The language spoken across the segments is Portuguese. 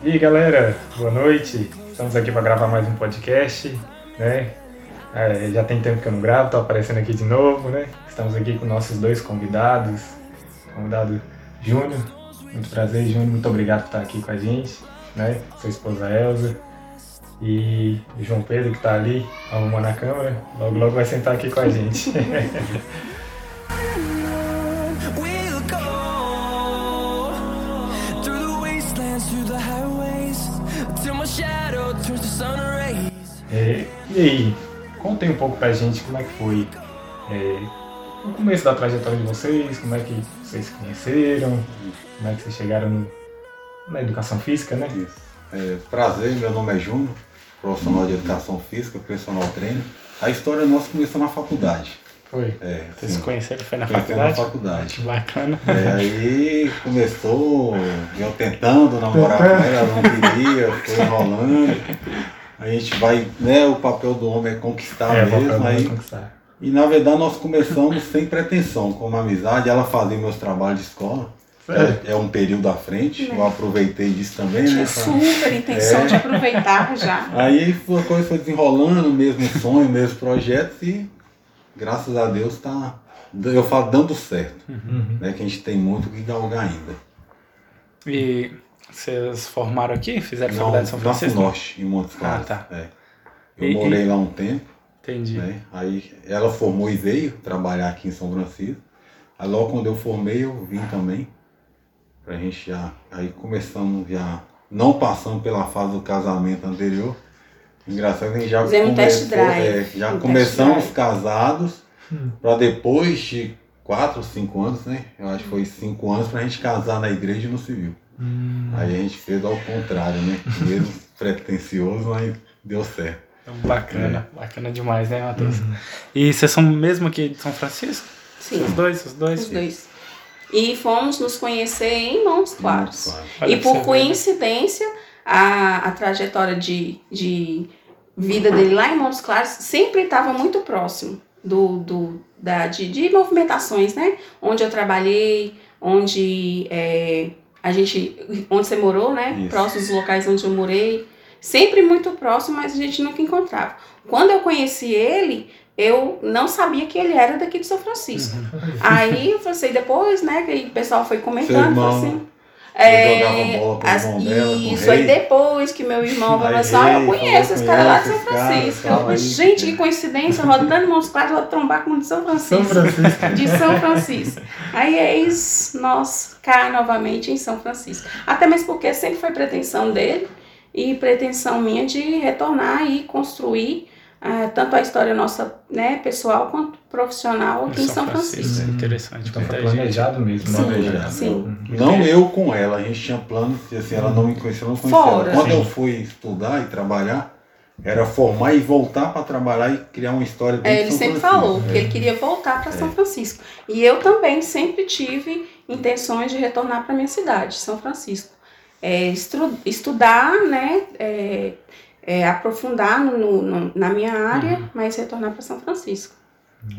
E aí galera, boa noite. Estamos aqui para gravar mais um podcast, né? É, já tem tempo que eu não gravo, tô aparecendo aqui de novo, né? Estamos aqui com nossos dois convidados. Convidado Júnior, muito prazer, Júnior, muito obrigado por estar aqui com a gente, né? Sua esposa Elza. E João Pedro que está ali arrumando a câmera, logo logo vai sentar aqui com a gente. e aí, contem um pouco pra gente como é que foi é, o começo da trajetória de vocês, como é que vocês se conheceram, como é que vocês chegaram no- na educação física, né? Isso. É, prazer, meu nome é Júnior, profissional de educação física, personal trainer. A história nossa começou na faculdade. Foi. É, Vocês se conheceram, foi na conhecemos na faculdade? faculdade. Bacana. É, aí começou eu tentando namorar com ela não queria, foi enrolando. A gente vai, né, o papel do homem é conquistar É, mesmo. do Aí, conquistar. e na verdade nós começamos sem pretensão, como amizade, ela fazia meus trabalhos de escola. É, é um período à frente, eu aproveitei disso também, né? Tinha pra- super intenção de aproveitar já. Aí a coisa foi desenrolando, mesmo sonho, mesmo projeto e graças a Deus tá, eu falo, dando certo. Uhum. Né, que a gente tem muito que galgar ainda. E vocês formaram aqui? Fizeram Não, faculdade de São Francisco? Norte, em Montes Claros. Ah, tá. É. Eu E- morei lá um tempo, Entendi. né? Aí ela formou e veio trabalhar aqui em São Francisco. Aí logo quando eu formei, eu vim também. Pra gente já. Aí começamos já. Não passando pela fase do casamento anterior. Engraçado que a gente já Fizemos um test drive. é, já Um test começamos drive. casados Hum. para depois de quatro, cinco anos, né? Eu acho que foi cinco anos pra gente casar na igreja e no civil. Hum. Aí a gente fez ao contrário, né? Mesmo pretencioso, mas deu certo. Então, bacana. É. Bacana demais, né, Matheus? Uhum. E vocês são mesmo aqui de São Francisco? Sim, Os dois, os dois? os dois. E fomos nos conhecer em Mãos Claros. E por né? coincidência, a, a trajetória de, de vida dele lá em Montes Claros sempre estava muito próximo do, do, da, de, de movimentações, né? Onde eu trabalhei, onde é, a gente. onde você morou, né? Isso. Próximos dos locais onde eu morei. Sempre muito próximo, mas a gente nunca encontrava. Quando eu conheci ele, eu não sabia que ele era daqui de São Francisco. Aí eu falei assim, depois, né, que o pessoal foi comentando, irmão, assim. Eu jogava bola com o irmão dela, isso, aí depois que meu irmão falou assim, ah, eu conheço esse cara lá de São cara, Francisco. Aí. gente, que coincidência, rodando mãos quatro, vou trombar com o de São Francisco. São Francisco. De São Francisco. Aí eis nós cá novamente em São Francisco. Até mesmo porque sempre foi pretensão dele e pretensão minha de retornar e construir ah, tanto a história nossa, né, pessoal quanto profissional aqui em São Francisco. Interessante. Então foi planejado mesmo, Sim, né? planejado. sim. Não eu com ela, a gente tinha planos, e assim, ela não me conhecia, eu não conhecia Fora. ela. Quando Sim. eu fui estudar e trabalhar, era formar e voltar para trabalhar e criar uma história dentro É, de ele São sempre Francisco. falou que É. ele queria voltar para São Francisco. E eu também sempre tive intenções de retornar para minha cidade, São Francisco. É, estru- estudar, né, é, é, aprofundar no, no- na minha área, Uhum. mas retornar para São Francisco.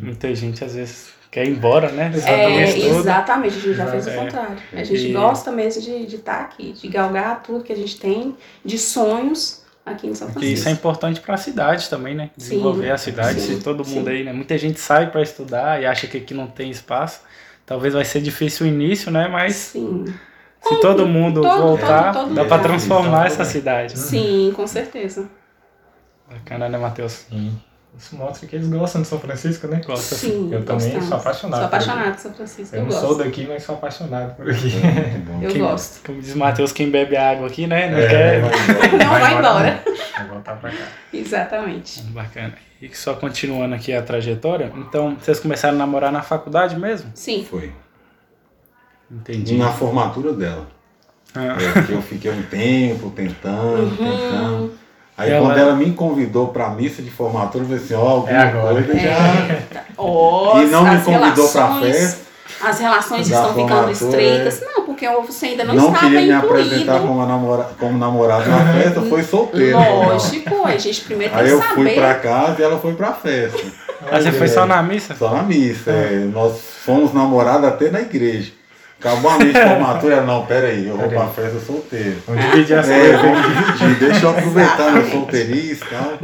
Muita gente às vezes quer ir embora, né? É, Exatamente tudo. exatamente, a gente já fez o É. contrário. A gente E- gosta mesmo de estar aqui, de galgar tudo que a gente tem de sonhos aqui em São E Francisco. isso é importante para a cidade também, né? Sim, Desenvolver a cidade. sim, Se todo mundo sim. aí, né? Muita gente sai para estudar e acha que aqui não tem espaço. Talvez vai ser difícil o início, né? Mas Sim, se todo mundo todo- voltar, todo- todo dá para transformar essa cidade. sim, com certeza. Bacana, né, Matheus? Sim. Isso mostra que eles gostam de São Francisco, né? Gosta. Sim, Eu também gostamos. sou apaixonado Sou por apaixonada por São Francisco. Eu Eu, não gosto. sou daqui, mas sou apaixonado por aqui. Eu Quem- gosto. Como diz Matheus, quem bebe água aqui, né? Não É, quer. Não vai embora. Vai voltar pra cá. Exatamente. Bacana. E só continuando aqui a trajetória, então vocês começaram a namorar na faculdade mesmo? Sim. Foi. Entendi. Na formatura dela. Ah, É, que eu fiquei um tempo tentando, Uhum. tentando. Aí Ela- quando ela me convidou pra missa de formatura, eu falei assim, ó, alguma É agora. coisa já. Ó, E não me convidou pra relações- festa. As relações estão ficando formatura, estreitas. Não, porque você ainda não, Não, estava queria me incluído. apresentar como, namora, como namorado na festa, foi solteiro. Lógico, a gente primeiro tem Aí que eu fui saber. pra casa e ela foi pra festa. Ah, você foi só na missa? Só na missa. é. Nós fomos namorados até na igreja. Acabou a minha formatura, não, pera aí, eu vou Pera pra aí. festa solteiro. Vamos dividir essa É, vamos dividir, deixa eu aproveitar meu solteirice e tal.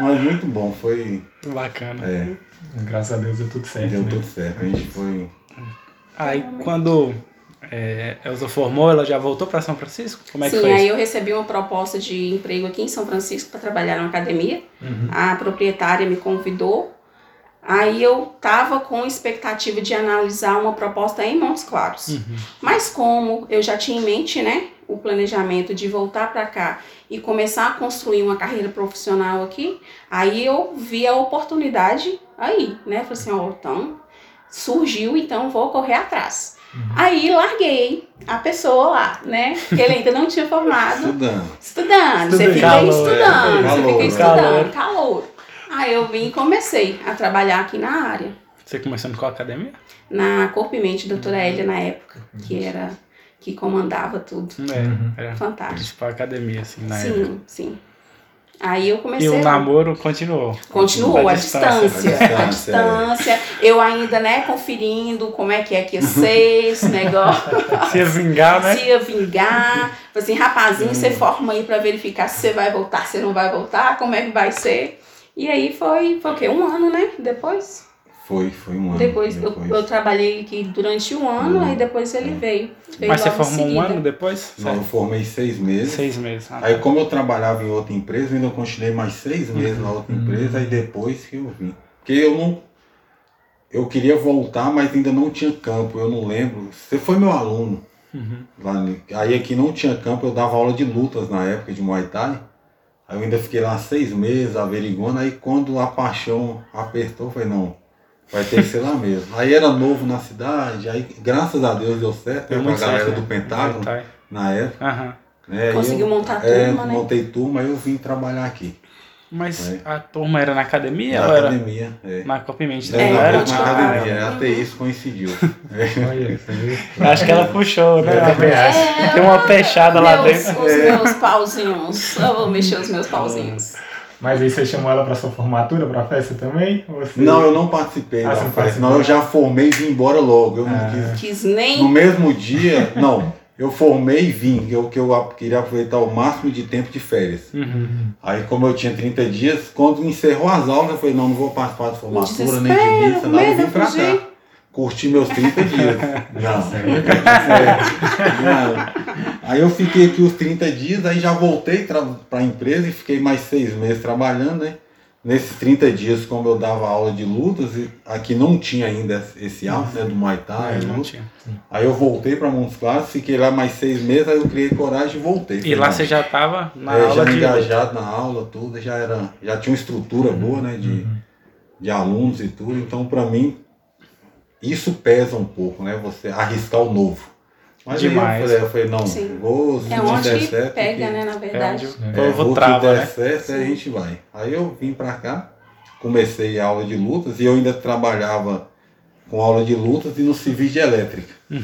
Mas muito bom, foi. Bacana. É, Graças a Deus deu tudo certo. deu né? tudo certo. A gente foi. Aí quando é, Elza formou, ela já voltou para São Francisco? Como é que Sim, foi aí isso? eu recebi uma proposta de emprego aqui em São Francisco para trabalhar numa academia. Uhum. A proprietária me convidou. Aí eu tava com expectativa de analisar uma proposta em Montes Claros. Uhum. Mas como eu já tinha em mente, né, o planejamento de voltar para cá e começar a construir uma carreira profissional aqui, aí eu vi a oportunidade aí, né? Falei assim, ó, então surgiu, então vou correr atrás. Aí larguei a pessoa lá, né? Que ele ainda não tinha formado. Estudando. Estudando, você Estudando. fica Calor, estudando, é, você calor, fica né? estudando, calor. Aí eu vim e comecei a trabalhar aqui na área, Você começou com a academia? na Corpo e Mente, doutora Elia na época, que era, que comandava tudo. É, Uhum. era a Fantástico. principal academia, assim, na época. Sim, sim. Aí eu E comecei. o a- namoro continuou? Continuou À a distância, distância, a é. distância. Eu ainda, né, conferindo como é que é que ia ser esse negócio. Se ia vingar, né? Se ia vingar. Falei assim, rapazinho, você forma aí pra verificar se você vai voltar, se não vai voltar, como é que vai ser. E aí foi, foi o quê? Um ano, né? Depois. Foi, foi um ano. Depois, eu, eu trabalhei aqui durante um ano, aí depois ele veio. veio Mas você formou um ano depois? Não, eu formei seis meses. Seis meses. Ah, Aí como eu trabalhava em outra empresa, eu ainda continuei mais seis meses na outra empresa, aí depois que eu vim. Porque eu não. Eu queria voltar, mas ainda não tinha campo, eu não lembro. Você foi meu aluno. Uhum. Lá, aí aqui não tinha campo, eu dava aula de lutas na época de Muay Thai. Aí eu ainda fiquei lá seis meses averiguando, aí quando a paixão apertou, eu falei, não, vai ter que ser lá mesmo. Aí era novo na cidade, aí graças a Deus deu certo, Deu eu com a galera certo, do né? Pentágono Tá. na época. Aham. né, aí Conseguiu eu- montar a é, turma, né? montei turma, aí eu vim trabalhar aqui. Mas É. a turma era na academia Na era academia. É. na Copimente? É, É, na, era na de academia, lá. até isso coincidiu. É. Viu? Acho que ela puxou, né? Eu também acho. É, Tem uma peixada lá dentro. Os meus pauzinhos. Eu vou mexer os meus pauzinhos. Mas aí você chamou ela pra sua formatura, pra festa também? Você... Não, eu não participei Ah, da você não festa, participou? não, eu já formei e vim embora logo. Eu não Ah. quis Quis nem. No mesmo dia, não, eu formei e vim, eu, que eu queria aproveitar o máximo de tempo de férias. Uhum. Aí como eu tinha 30 dias, quando encerrou as aulas, eu falei, não, não vou participar de formatura, nem de missa, nada, eu vim pra fugir. cá. Curti meus 30 dias. Não. É, não. Aí eu fiquei aqui os 30 dias, aí já voltei para a empresa e fiquei mais seis meses trabalhando, né? Nesses 30 dias, como eu dava aula de lutas, aqui não tinha ainda esse hábito né, do Muay Thai, É, não luta. tinha. Aí eu voltei para Montes Claros, fiquei lá mais seis meses, aí eu criei coragem e voltei. E lá você já tava na é, aula já de. engajado na aula, tudo, já era, já tinha uma estrutura boa, né, de, de alunos e tudo. Então, para mim, isso pesa um pouco, né, você arriscar o novo. Mas Demais. eu falei, eu falei, não, Sim. vou, se É onde der certo, pega, que- né, na É verdade. onde o é, povo vou trava, que der né? certo, aí a gente vai. Aí eu vim pra cá, comecei a aula de lutas e eu ainda trabalhava com aula de lutas e no civil de elétrica. Uhum.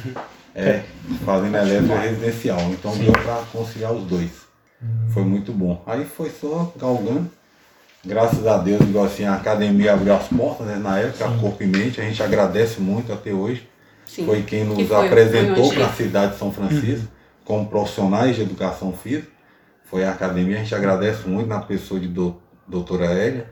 É, fazendo elétrica residencial. Então deu pra conciliar os dois. Foi muito bom. Aí foi só galgando. Graças a Deus, igual assim, a academia abriu as portas, né? Na época, a Corpo e Mente, a gente agradece muito até hoje. Sim. Foi quem nos foi- apresentou para a cidade de São Francisco como profissionais de educação física. Foi a academia, a gente agradece muito na pessoa de do, doutora Hélia,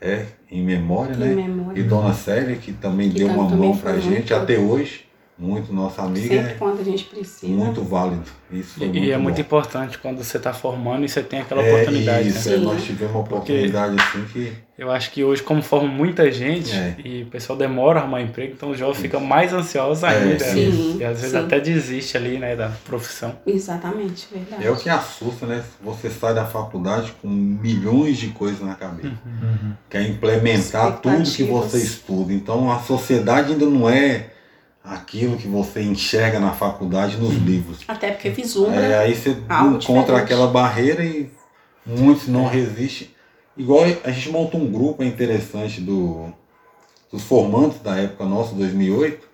é, em memória, Em né? memória. E dona Célia, que também Que deu uma mão pra muito- gente até hoje. Muito nossa amiga, Sempre é quando a gente precisa. muito válido. Isso E, muito e é muito bom. importante quando você está formando e você tem aquela É, oportunidade, isso, né? é, Sim. nós tivemos uma oportunidade assim que. Eu acho que hoje, como forma muita gente É. e o pessoal demora a arrumar emprego, então o jovem fica mais ansioso É, ainda. né? sim, e às vezes sim. até desiste ali, né, da profissão. Exatamente, verdade. É o que assusta, né? Você sai da faculdade com milhões de coisas na cabeça. Uhum. Quer implementar tudo que você estuda. Então a sociedade ainda não é aquilo que você enxerga na faculdade nos livros. Até porque vislumbra. É, aí você Algo encontra diferente. aquela barreira e muitos não resistem. Igual a gente montou um grupo é interessante do, dos formandos da época nossa, 2008.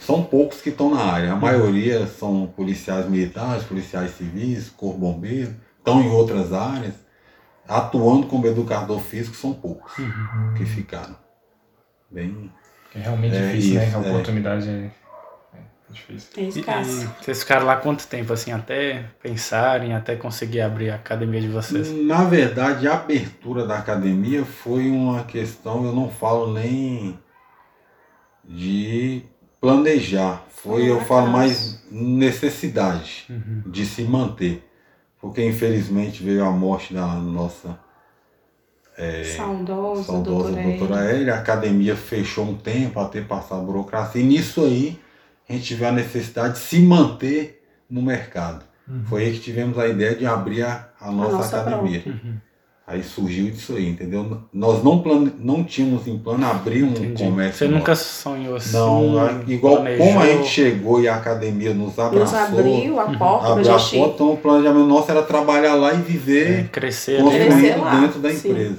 São poucos que estão na área. A maioria são policiais militares, policiais civis, corpo bombeiro, estão em outras áreas. Atuando como educador físico são poucos que ficaram. Bem, É realmente É difícil, né? isso, A é. oportunidade é, é Difícil. É E, escasso. e vocês ficaram lá quanto tempo, assim, até pensarem, até conseguir abrir a academia de vocês? Na verdade, a abertura da academia foi uma questão, eu não falo nem de planejar. Foi, eu falo mais necessidade Uhum. de se manter. Porque infelizmente veio a morte da nossa Saudosa, saudosa doutora doutora. Hélia, a academia fechou um tempo até passar a burocracia, e nisso aí a gente tiver a necessidade de se manter no mercado. Foi aí que tivemos a ideia de abrir a, a nossa, nossa academia. Uhum. Aí surgiu disso aí, entendeu? Nós não, plane... não tínhamos em plano abrir um Entendi. comércio. Você nunca nosso. sonhou assim? Não, a- igual planejou? como a gente chegou e a academia nos abraçou, Nos abriu a porta a gente porta, então o planejamento nosso era trabalhar lá e É, viver crescer construindo né? Crescer lá, dentro da sim. empresa.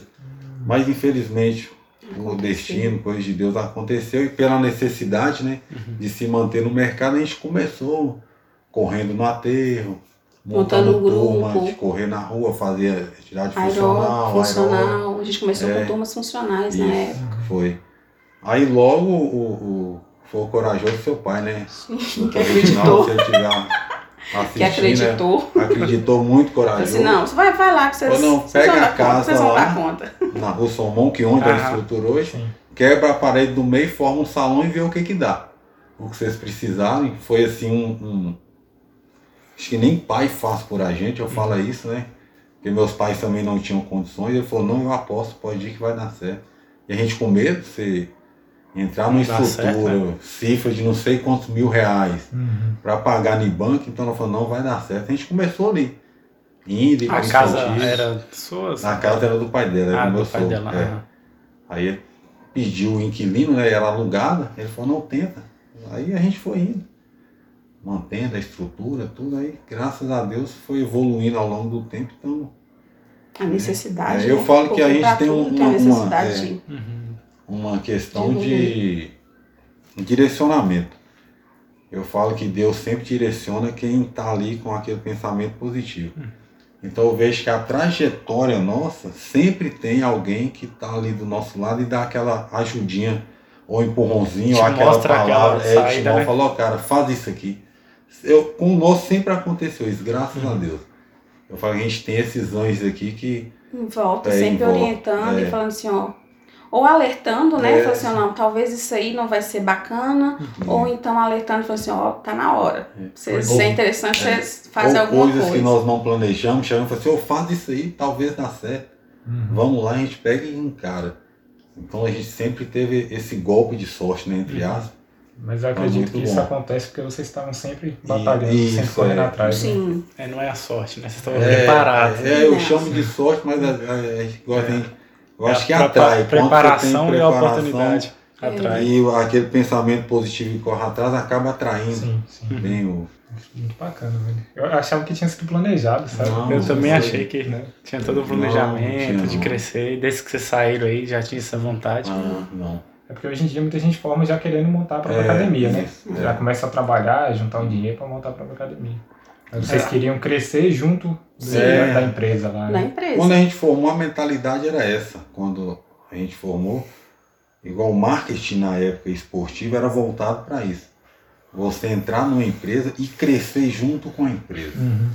Mas infelizmente o destino, coisa de Deus aconteceu e pela necessidade né, Uhum. de se manter no mercado, a gente começou correndo no aterro, Montando montando turma, grupo. de correr na rua, fazer atividade Aeró, funcional, funcional. A gente começou É. com turmas funcionais na Isso, época. foi. Aí logo o, o, foi o corajoso seu pai, né? Que Doutor acreditou. Assistindo, Que acreditou. né? acreditou muito Falei corajoso. assim, não, você vai, vai lá que vocês, não, vocês pega vão a casa vocês vão lá. dar conta. Na rua Somon, que onde ela Aham. estruturou hoje, Sim. quebra a parede do meio, forma um salão e vê o que que dá. O que vocês precisarem. Foi assim um, um- Acho que nem pai faz por a gente, eu falo isso, né? Porque meus pais também não tinham condições. Ele falou, não, eu aposto, pode ir que vai dar certo. E a gente com medo, você entrar numa estrutura, certo, né? cifra de não sei quantos mil reais Uhum. para pagar no banco, então ela falou, não, vai dar certo. A gente começou ali. Indo e A casa era sua? A casa era do pai dela, era ah, do meu do pai sogro, dela. é. Aí ele pediu o inquilino, né? Era alugada. Ele falou, não, tenta. Aí a gente foi indo. Mantendo a estrutura, tudo. Aí, graças a Deus, foi evoluindo ao longo do tempo. Então, A necessidade. É, eu né? falo que a gente tem tudo uma- uma- necessidade é. de- Uhum. uma questão de direcionamento. Eu falo que Deus sempre direciona quem está ali com aquele pensamento positivo. Então eu vejo que a trajetória nossa sempre tem alguém que está ali do nosso lado e dá aquela ajudinha, ou empurrãozinho, ou aquela mostra aquela palavra, é, te né? falou, cara, faz isso aqui. Eu, com o nosso sempre aconteceu isso, graças a Deus. Eu falo que a gente tem esses anjos aqui que Em volta, É, em sempre volta, orientando é. e falando assim, ó. Ou alertando, né? É. Falando assim, não, talvez isso aí não vai ser bacana. Ou então alertando e falando assim, ó, tá na hora. Se, Ou- se é interessante, você faz ou alguma coisas coisa. que nós não planejamos, chegamos e falamos assim, ô, faz isso aí, talvez dá certo. Uhum. Vamos lá, a gente pega e encara. Então a gente sempre teve esse golpe de sorte, né, Uhum. entre aspas. Mas eu acredito que isso bom. acontece porque vocês estavam sempre batalhando, isso, sempre correndo é. atrás. né? Sim. É, não é a sorte, né? Vocês estão É, preparados. É, né? eu É. chamo de sorte, mas é, é, é, igual a gente- eu É acho a que atrai. Preparação e a oportunidade. Atrai. E aquele pensamento positivo que corre atrás acaba atraindo Sim, sim. bem o. Muito bacana, velho. Eu achava que tinha sido planejado, sabe? Não, Eu também foi. achei que Né? tinha todo o Não, planejamento não tinha, de não. crescer. Desde que vocês saíram aí, já tinha essa vontade. Ah, não. É porque hoje em dia muita gente forma já querendo montar a própria É, academia, né? isso, Já é. começa a trabalhar, juntar um dinheiro para montar a própria academia. Mas vocês É. queriam crescer junto É. da empresa lá, Na né? empresa. Quando a gente formou, a mentalidade era essa. Quando a gente formou, igual o marketing na época esportiva era voltado para isso. Você entrar numa empresa e crescer junto com a empresa. Uhum.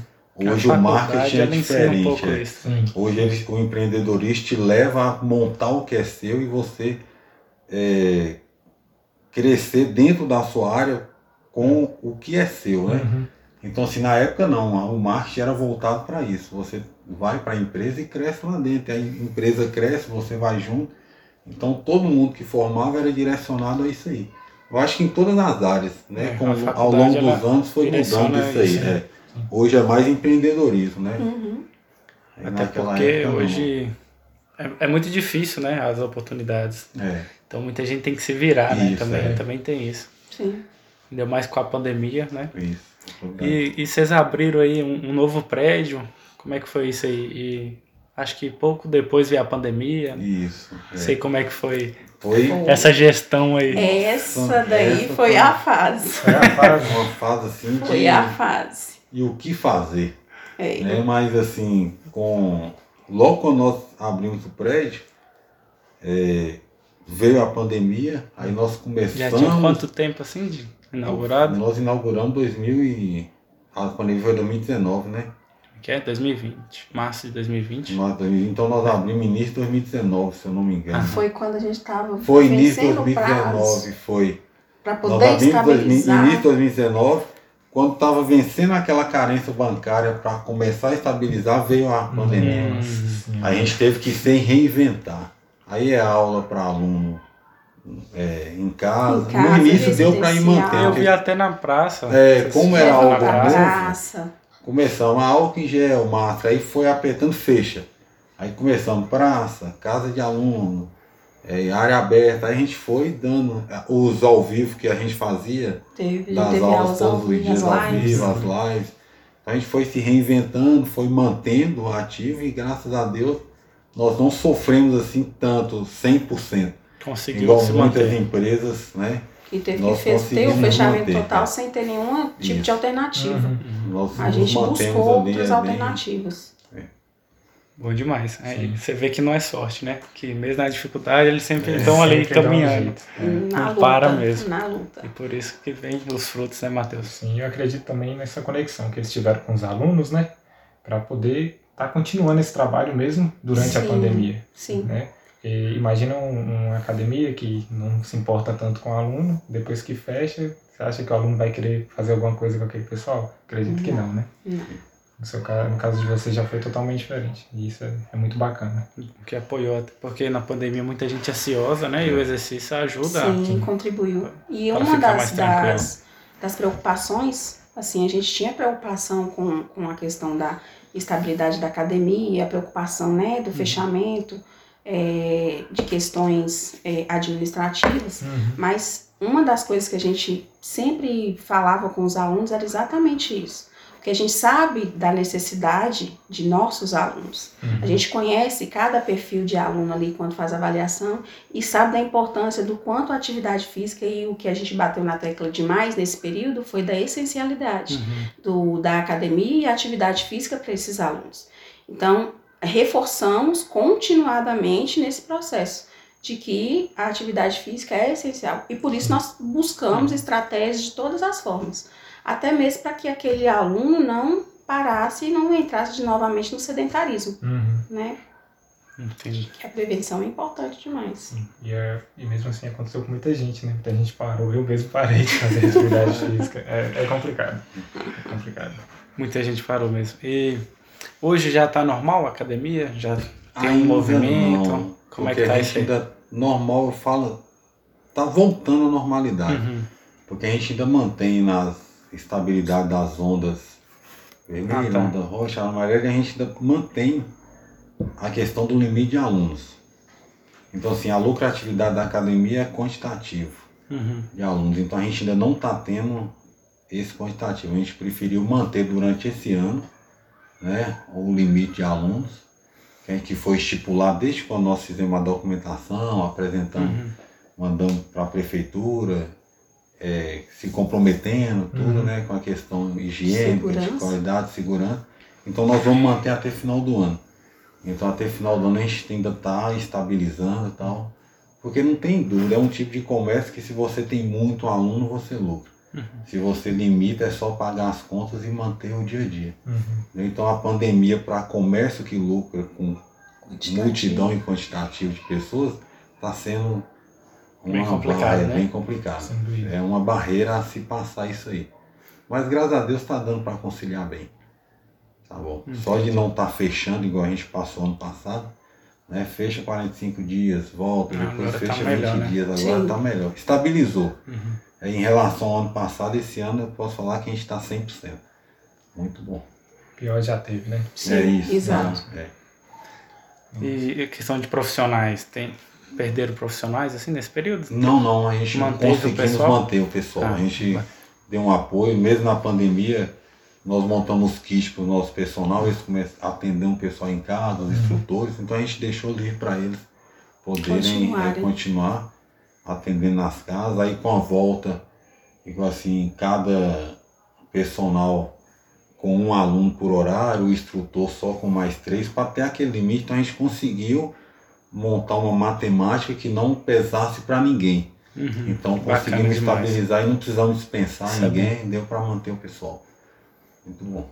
Hoje A o marketing é um diferente. pouco é. isso. Sim. Hoje ele- o empreendedorismo te leva a montar o que é seu e você é, crescer dentro da sua área com o que é seu, né? Uhum. Então, assim, na época não, o marketing era voltado para isso. Você vai para a empresa e cresce lá dentro. A empresa cresce, você vai junto. Então, todo mundo que formava era direcionado a isso aí. Eu acho que em todas as áreas, né? É, Com- a ao longo dos anos foi mudando isso aí. isso, né? é. Hoje é mais empreendedorismo, né? Uhum. Até porque época, hoje é, é muito difícil, né? As oportunidades. É, Então muita gente tem que se virar, né? Isso, Também, é. também tem isso. Sim. Ainda mais com a pandemia, né? isso. E, e vocês abriram aí um, um novo prédio. Como é que foi isso aí? E acho que pouco depois veio a pandemia. Isso. é. Não sei como é que foi Foi essa gestão aí. Essa daí Essa foi foi- a fase. Foi a fase. uma fase assim de. Foi a fase. E o que fazer? É. né? Mas assim, com logo quando nós abrimos o prédio, é, veio a pandemia, aí nós Já começamos. tinha quanto tempo assim? De... Inaugurado? Nós inauguramos 2000 e... A pandemia foi 2019, né? Que é 2020. Março de 2020. Nós- Então nós abrimos início de 2019, se eu não me engano. Foi quando a gente estava Foi início de vencendo o prazo 2019, foi. para poder abrimos em 2000 estabilizar. início de 2019, quando estava vencendo aquela carência bancária para começar a estabilizar, veio a pandemia. Nossa Senhora. A gente teve que se reinventar. Aí é aula para aluno é, em casa. Em casa, no início deu para ir mantendo. Eu vi até na praça. É, como era algo novo, praça. praça. Começamos a álcool em gel, máscara, aí foi apertando, fecha. Aí começamos praça, casa de aluno, é, área aberta, aí a gente foi dando os ao vivo que a gente fazia, Teve, das teve aulas todos os vivo, dias as ao lives. vivo, as lives. Então a gente foi se reinventando, foi mantendo ativo e graças a Deus nós não sofremos assim tanto, 100%. Conseguiu Igual se muitas manter. empresas, né? E teve Nós que fez, ter o fechamento manter, total é. sem ter nenhum tipo de Isso. alternativa. Uhum. Nós A gente buscou outras é alternativas. Bom demais. Aí Sim. você vê que não é sorte, né? Que mesmo na dificuldade eles sempre É, estão ali um caminhando. jeito. Na Não luta, para mesmo. Na luta. E por isso que vem os frutos, né, Matheus? Sim, eu acredito também nessa conexão que eles tiveram com os alunos, né? Para poder estar continuando esse trabalho mesmo durante a Sim. pandemia, Sim. né? E imagina um- uma academia que não se importa tanto com o aluno, depois que fecha, você acha que o aluno vai querer fazer alguma coisa com aquele pessoal? Acredito que não, né? Não. No, seu caso, no caso de você já foi totalmente diferente. E isso é, é muito bacana. Que apoiou, até porque na pandemia muita gente ansiosa, né? E o exercício ajuda. Sim, contribuiu. E uma das, das, das preocupações, assim, a gente tinha preocupação com, com a questão da estabilidade da academia, a preocupação né, do fechamento, é, de questões é, administrativas, mas uma das coisas que a gente sempre falava com os alunos era exatamente isso. Porque a gente sabe da necessidade de nossos alunos. Uhum. A gente conhece cada perfil de aluno ali quando faz avaliação e sabe da importância do quanto a atividade física e o que a gente bateu na tecla demais nesse período foi da essencialidade Uhum. do, da academia e a atividade física para esses alunos. Então, reforçamos continuadamente nesse processo de que a atividade física é essencial. E por isso nós buscamos estratégias de todas as formas, até mesmo para que aquele aluno não parasse e não entrasse de novamente no sedentarismo, Uhum. né? Entendi. Que a prevenção é importante demais. E, é- e mesmo assim aconteceu com muita gente, né? Muita gente parou. Eu mesmo parei de fazer atividade física. É, é complicado. É complicado. Muita gente parou mesmo. E hoje já tá normal a academia? Já tem um Ainda movimento? não, Como é que tá a isso ainda normal, eu falo, tá voltando à normalidade. Uhum. Porque a gente ainda mantém na estabilidade das ondas vermelha, Ah, tá. onda roxa, amarela, a gente ainda mantém a questão do limite de alunos. Então, assim, a lucratividade da academia é quantitativo Uhum. de alunos. Então, a gente ainda não está tendo esse quantitativo. A gente preferiu manter durante esse ano né, o limite de alunos, que, a gente foi estipulado desde quando nós fizemos a documentação, apresentamos Uhum. mandamos para a prefeitura, é, se comprometendo, tudo, Uhum. né, com a questão higiênica, de Segurança. qualidade, segurança. Então nós vamos manter até final do ano. Então até final do ano a gente ainda está estabilizando e tal. Porque não tem dúvida, é um tipo de comércio que se você tem muito aluno, você lucra. Uhum. Se você limita, é só pagar as contas e manter o dia a dia. Uhum. Então a pandemia para comércio que lucra com multidão e quantitativo de pessoas está sendo Bem uma complicado, barreira né? bem complicado. É uma barreira a se passar isso aí. Mas graças a Deus está dando para conciliar bem. Tá bom. Só de não estar fechando igual a gente passou ano passado, né? Fecha 45 dias, volta, Ah, depois tá fecha melhor, 20 né? dias, agora está melhor. Estabilizou. Uhum. É, Em relação ao ano passado, esse ano eu posso falar que a gente está 100%. Muito bom. Pior já teve, né? Sim, é isso. exato. né? É. E a questão de profissionais, tem perderam profissionais assim nesse período? Não, não, a gente Manteve o conseguimos pessoal? manter o pessoal. Ah, a gente deu um apoio, mesmo na pandemia, nós montamos kits para o nosso personal, eles começam a atender um pessoal em casa, Uhum. os instrutores, então a gente deixou livre para eles poderem Continuarem. eh, continuar atendendo nas casas, aí com a volta, igual assim, cada personal com um aluno por horário, o instrutor só com mais três, para ter aquele limite, então a gente conseguiu montar uma matemática que não pesasse para ninguém. Então Uhum. Bacana conseguimos demais. estabilizar e não precisamos dispensar é ninguém, deu para manter o pessoal. Muito bom.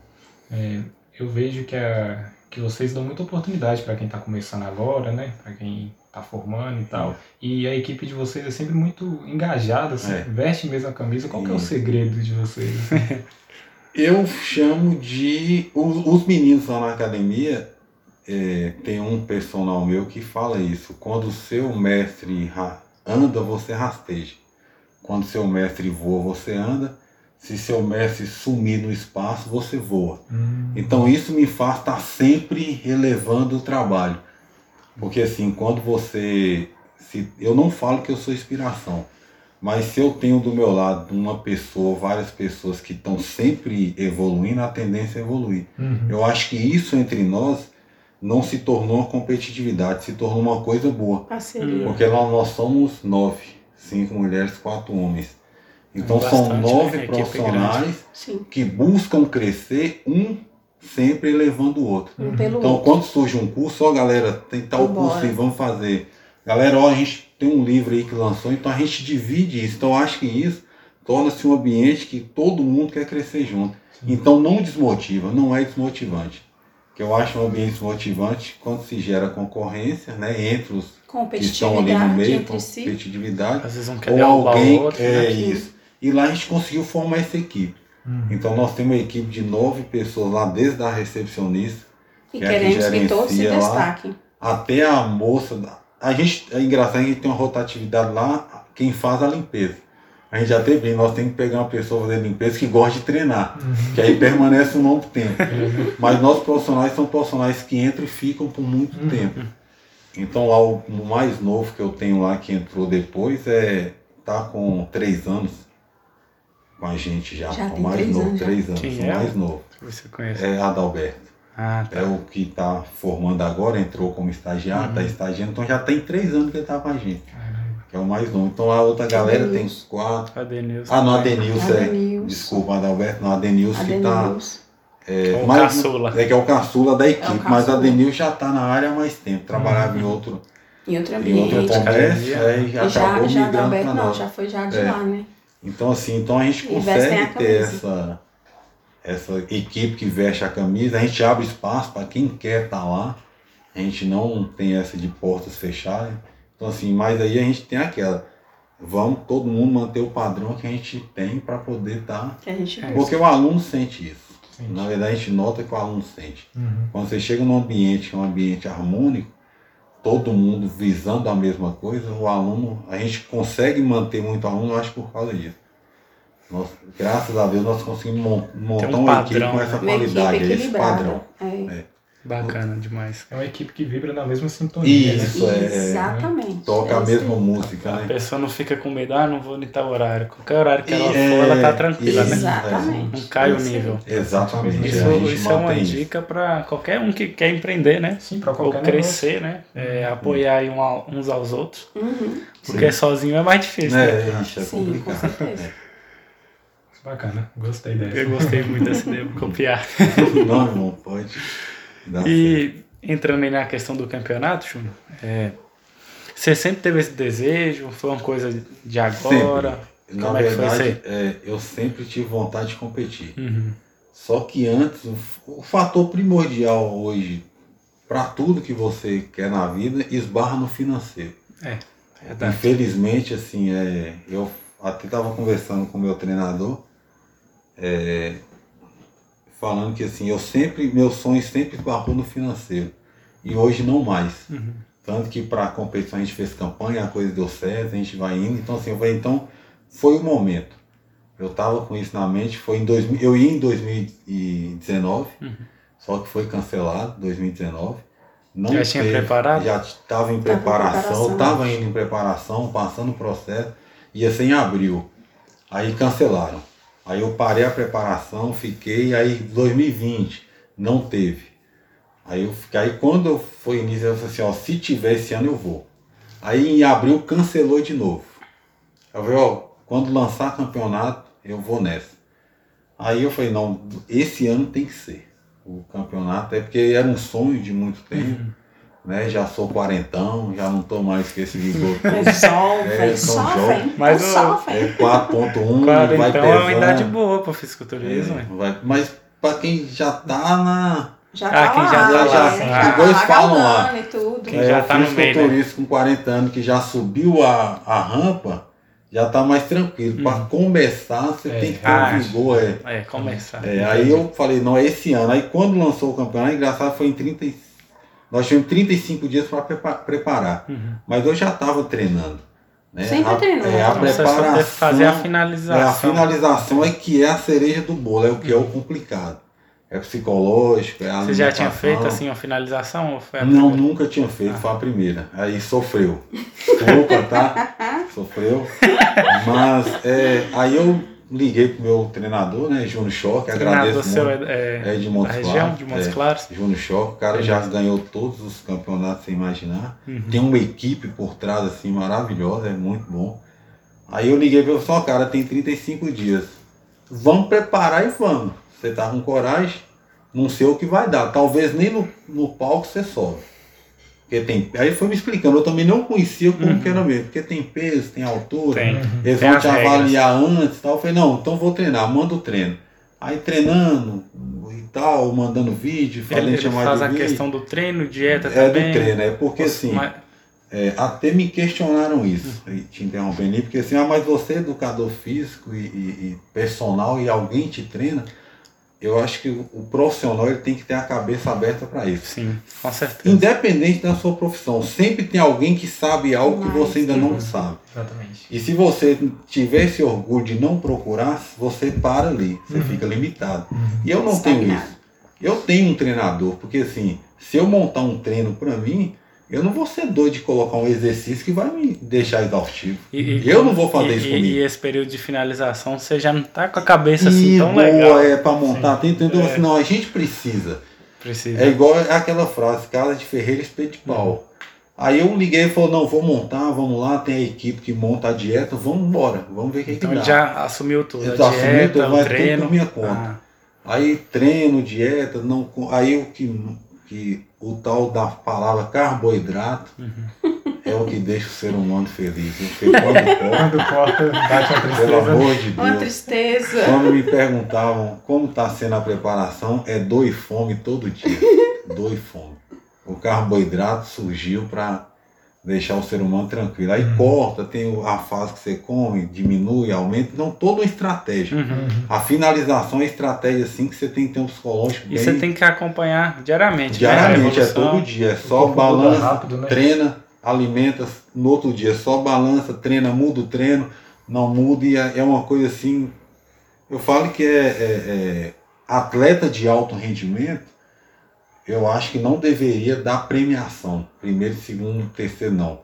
É, eu vejo que, a, que vocês dão muita oportunidade para quem está começando agora, né? Para quem está formando e tal. E a equipe de vocês é sempre muito engajada, assim, É. veste mesmo a camisa. Qual que é o segredo de vocês? Eu chamo de. Os, os meninos lá na academia, é, tem um personal meu que fala isso. Quando o seu mestre anda, você rasteja. Quando seu mestre voa, você anda. Se seu mestre sumir no espaço, você voa. Hum, Então isso me faz estar sempre elevando o trabalho. Porque assim, quando você. Se, eu não falo que eu sou inspiração, mas se eu tenho do meu lado uma pessoa, várias pessoas que estão sempre evoluindo, a tendência é evoluir. uhum. Eu acho que isso entre nós não se tornou uma competitividade, se tornou uma coisa boa. Parceria. Porque lá nós somos nove, cinco mulheres, quatro homens. Então são Bastante, nove né? Profissionais que buscam crescer, um sempre elevando o outro. Um pelo Então, outro. quando surge um curso, ó, galera, tem tal Vambora. curso aí, vamos fazer. Galera, ó, a gente tem um livro aí que lançou, então a gente divide isso. Então, eu acho que isso torna-se um ambiente que todo mundo quer crescer junto. Então, não desmotiva, não é desmotivante. Que eu acho um ambiente desmotivante quando se gera concorrência, né, entre os que estão ali no Competitividade meio, entre si. competitividade, Às vezes um quer ou alguém o outro. é né? isso. E lá a gente conseguiu formar essa equipe. Uhum. Então nós temos uma equipe de nove pessoas lá, desde a recepcionista E que é a que queremos que todos se destaquem. até a moça. A gente é engraçado, a gente tem uma rotatividade lá, quem faz a limpeza. A gente já teve, nós temos que pegar uma pessoa fazer limpeza que gosta de treinar, que aí permanece um longo tempo. Mas nossos profissionais são profissionais que entram e ficam por muito tempo. Então lá o o mais novo que eu tenho lá que entrou depois é tá com três anos com a gente já, Já o tem mais três novo, anos três anos, Quem o é? mais novo. Você conhece. É Adalberto. Ah, tá. É o que está formando agora, entrou como estagiário, está Uhum. estagiando, então já tem três anos que ele está com a gente. Que é o mais novo. Então a outra galera tem Adenilson. quatro. Adenilson. Ah, não, Adenilson, é. Adenilson. Desculpa, Adalberto, não, Adenilson que tá. Adenilson. É, O mas- caçula. É que é o caçula da equipe, mas caçula. Adenilson já está na área há mais tempo, trabalhava Uhum. em outro, Em outro em outro ambiente. academia. aí já E já, acabou já migrando Alberto, para não, nós. já foi já de É. lá, né? Então assim, então a gente consegue ter essa, essa equipe que veste a camisa, a gente abre espaço para quem quer estar lá, a gente não tem essa de portas fechadas. Então assim, mas aí a gente tem aquela, vamos todo mundo manter o padrão que a gente tem para poder estar. Gente É. Porque o aluno sente isso. Sente. Na verdade a gente nota que o aluno sente. Uhum. Quando você chega num ambiente que é um ambiente harmônico, todo mundo visando a mesma coisa, o aluno, a gente consegue manter muito aluno, eu acho por causa disso. Nós, graças a Deus nós conseguimos mon- montar um uma equipe padrão, com né? essa equipe qualidade, esse padrão. É. Bacana demais. É uma equipe que vibra na mesma sintonia. Isso, né? é, é, Exatamente. Toca É a mesma música, A né? pessoa não fica com medo, ah, não vou em tal horário. Qualquer horário que ela E, for, é, ela tá tranquila, né? isso, Exatamente. Não cai o nível. Exatamente. Isso, a isso é uma dica para qualquer um que quer empreender, né? Sim, para Ou qualquer crescer, né? É, apoiar um uns aos outros. Uhum. Porque sozinho é mais difícil. né? É, ixi, é Sim, com certeza. negócio. Bacana, gostei dessa. Eu gostei muito dessa ideia, vou copiar. Não, irmão, pode E entrando aí na questão do campeonato, Júnior, é, você sempre teve esse desejo? Foi uma coisa de agora? Na Como é foi isso verdade, é, eu sempre tive vontade de competir. Uhum. Só que antes, o, o fator primordial hoje para tudo que você quer na vida esbarra no financeiro. É. Infelizmente, assim, é, eu até estava conversando com o meu treinador, é, falando que assim, eu sempre, meu sonho sempre esbarrou no financeiro. E hoje não mais. Uhum. Tanto que para a competição a gente fez campanha, a coisa deu certo, a gente vai indo. Então, assim, eu falei, então foi o momento. Eu tava com isso na mente, foi em 2000, eu ia em 2019, só que foi cancelado, 2019. Não Já tinha preparado? Já estava em Tava em preparação, preparação. estava indo em preparação, passando o processo, ia ser em abril. Aí cancelaram. Aí eu parei a preparação, fiquei, aí 2020 não teve. Aí eu fiquei, aí quando fui início, eu falei assim, ó, se tiver esse ano eu vou. Aí em abril cancelou de novo. Eu falei, ó, quando lançar campeonato, eu vou nessa. Aí eu falei, não, esse ano tem que ser. O campeonato é porque era um sonho de muito tempo. Né? Já sou quarentão, já não tô mais com esse vigor. É jovem, É, jovens. Mas o-. É 4.1, Claro, vai então pesando. é uma idade boa pro fisiculturismo. É, vai- mas pra quem já tá na. Já Ah, tá quem lá, já tá lá, sim. Já Igual eles tá falam lá. Quem já tá no meio, né? fisiculturista com 40 anos que já subiu a, a rampa, já tá mais tranquilo. Pra começar, você É, tem que ter ah, um vigor. É. É, começar. É, aí eu falei, não, é esse ano. Aí quando lançou o campeonato, engraçado, foi em 30. Nós tivemos 35 dias para preparar. Uhum. Mas eu já estava treinando. Né? Sempre a, treinou. É, a Então, você só preparação. deve fazer a É, a finalização. finalização é que é a cereja do bolo, é o que é o complicado. É psicológico, é a Você já tinha feito assim uma finalização? Ou foi a Não, nunca tinha feito, foi a primeira. Aí sofreu. Desculpa, tá? Sofreu. Mas é, aí eu liguei pro meu treinador, né, Júnior Choque, agradeço seu muito. é, é É de Montes região, Claros. de Montes é. Claros? Júnior Choque, o cara já ganhou todos os campeonatos sem imaginar. Uhum. Tem uma equipe por trás assim maravilhosa, é muito bom. Aí eu liguei para só, cara, tem 35 dias. Vamos preparar e vamos. Você tá com coragem? Não sei o que vai dar. Talvez nem no, no palco você sobe. Porque tem. Aí foi me explicando, eu também não conhecia como que era mesmo. Porque tem peso, tem altura. Tem. Eles Tem vão te regras. avaliar antes e tal. Eu falei, não, então vou treinar, manda o treino. Aí treinando e tal, mandando vídeo, falando ele chamar faz a vídeo. questão do treino, dieta É também. do treino, é porque assim, Mas- é, até me questionaram isso, e te interrompendo porque assim, ah, mas você é educador físico e, e- e personal e alguém te treina, eu acho que o, profissional ele tem que ter a cabeça aberta para isso. Sim, com certeza. Independente da sua profissão, sempre tem alguém que sabe algo que Mais você ainda que não você. sabe. Exatamente. E se você tiver esse orgulho de não procurar, você para ali, você Uhum. fica limitado. E eu não tenho Estagnado. isso. Eu tenho um treinador, porque assim, se eu montar um treino para mim, eu não vou ser doido de colocar um exercício que vai me deixar exaustivo. E- eu não vou fazer e, isso e- comigo. E esse período de finalização, você já não tá com a cabeça assim tão boa, legal. é para montar, tem entendeu? É. Assim, não, a gente precisa. Precisa. É igual aquela frase, casa de ferreiro espeto de pau. Aí eu liguei e falei, não, vou montar, vamos lá, tem a equipe que monta a dieta, vamos embora, vamos ver o que, então que dá. já assumiu tudo. Ele a já assumiu dieta, tudo, o vai tudo treino. por minha conta. Ah, Aí treino, dieta, não, aí o que, que o tal da palavra carboidrato Uhum. é o que deixa o ser humano feliz. Porque quando corta, bate uma pelo tristeza. amor de Uma Deus, tristeza. quando me perguntavam como está sendo a preparação, é dor e fome todo dia. Dor e fome. O carboidrato surgiu para deixar o ser humano tranquilo. Aí Uhum. corta, tem a fase que você come, diminui, aumenta. Não, toda uma estratégia. uhum. A finalização é estratégia assim que você tem que ter um psicológico E bem você tem que acompanhar diariamente. diariamente, né? é todo dia. É só balança, rápido, né? treina, alimenta, no outro dia só balança, treina, muda o treino, não muda e é é uma coisa assim. Eu falo que é, é- é atleta de alto rendimento, eu acho que não deveria dar premiação. Primeiro, segundo, terceiro, não.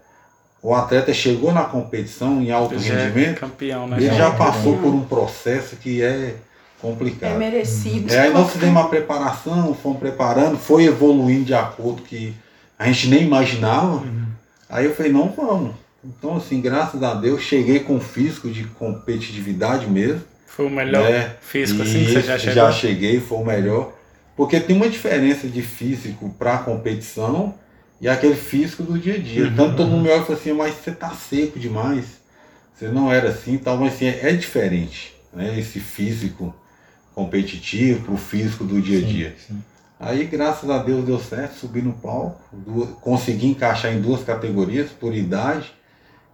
O atleta chegou na competição em alto Já é rendimento, campeão, né? ele Já é passou por um processo que é complicado. É merecido. É, aí nós fizemos uma preparação, fomos preparando, foi evoluindo de acordo que a gente nem imaginava. Uhum. Aí eu falei, não vamos. Então, assim, graças a Deus, cheguei com físico de competitividade mesmo. Foi o melhor né? físico assim que você já chegou. Já cheguei, foi o melhor. Porque tem uma diferença de físico para competição e aquele físico do dia a dia. Uhum. Tanto todo mundo me olha e fala assim, mas você tá seco demais. Você não era assim, tal, mas assim, é, é diferente. Né? Esse físico competitivo pro físico do dia a dia. Sim, sim. Aí, graças a Deus, deu certo, subi no palco, du- consegui encaixar em duas categorias, por idade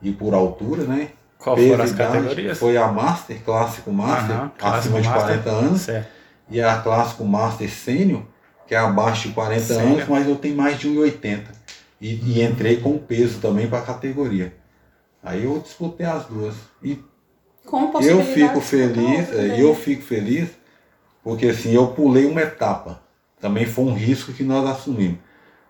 e por altura, né? Qual Peso foram as idade, categorias? Foi a Master, Clássico Master, clássico acima de master. 40 anos, Certo. E a Clássico Master Sênior, que é abaixo de 40 Sênior. anos, mas eu tenho mais de 1,80. E, e entrei com peso também para a categoria. Aí eu disputei as duas. E Com eu fico de feliz, é, eu fico feliz, porque assim, eu pulei uma etapa. Também foi um risco que nós assumimos.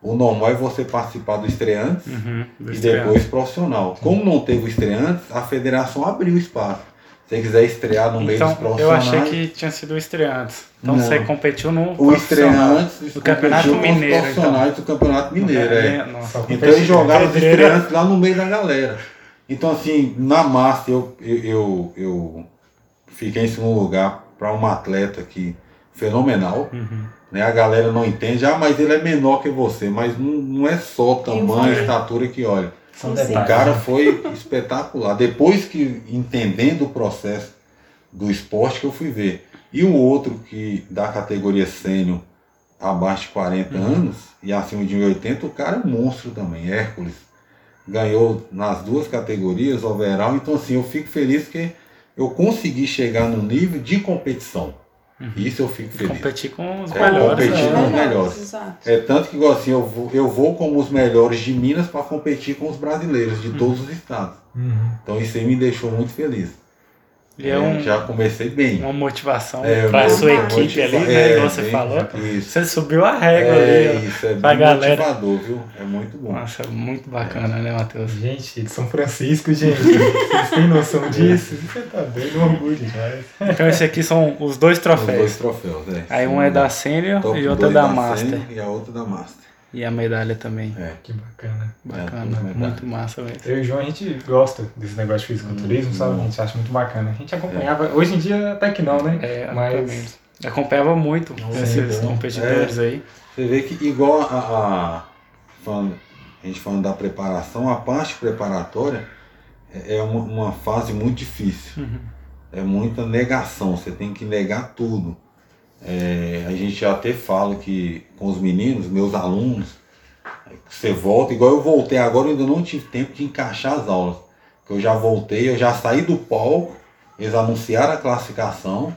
O normal é você participar do estreantes Uhum, do e estreante. depois profissional. Como não teve o estreantes, a federação abriu espaço. Se você quiser estrear no meio dos Então, eu profissionais, achei que tinha sido o estreantes. Então Não. você competiu no o profissional. estreantes do Campeonato com os Mineiro, então. profissionais do Campeonato Mineiro. é. Nossa. Então eles jogaram os estreantes lá no meio da galera. Então assim, na Master eu, eu, eu, eu fiquei em segundo lugar para uma atleta que fenomenal. Uhum. Né? A galera não entende, ah, mas ele é menor que você, mas não, não é só tamanho, vi. estatura que olha. São Sim, O detalhes. cara né? foi espetacular. Depois que entendendo o processo do esporte que eu fui ver. E o outro que da categoria sênior abaixo de 40 anos e acima de 1,80, o cara é monstro também, Hércules. Ganhou nas duas categorias, overall. Então assim, eu fico feliz que eu consegui chegar no nível de competição. Isso eu fico feliz. Competir com os É, melhores. competir né? com os melhores. Exato. É tanto que igual assim, eu vou, eu vou como os melhores de Minas para competir com os brasileiros de todos os estados. Uhum. Então isso aí me deixou muito feliz. E é um, já comecei bem. uma motivação É, para a sua equipe ali, né? é, Igual você bem- falou. Isso. Você subiu a régua É, ali, isso, é pra bem galera. motivador, viu? É muito bom. Nossa, muito bacana, né, Matheus? Gente, de São Francisco, gente. Vocês têm noção disso? Você tá doido, um orgulho demais. Então esses aqui são os dois Os dois troféus. troféus, é. Aí um é da Sênior e outro é dois da Master. E a outra da Master. E a medalha também. É. Que bacana. Bacana, tudo medalha. muito massa mesmo. Eu e o João, a gente gosta desse negócio de fisiculturismo, sabe? A gente acha muito bacana. A gente acompanhava, hoje em dia até que não, né? É, Mas acompanhava muito Sim, esses bom. competidores aí. Você vê que igual a, a, falando- a gente falando da preparação, a parte preparatória é é uma, uma fase muito difícil. Uhum. É muita negação, você tem que negar tudo. É, a gente já até fala que com os meninos, meus alunos, você volta, igual eu voltei agora, eu ainda não tive tempo de encaixar as aulas. Que eu já voltei, eu já saí do palco, eles anunciaram a classificação.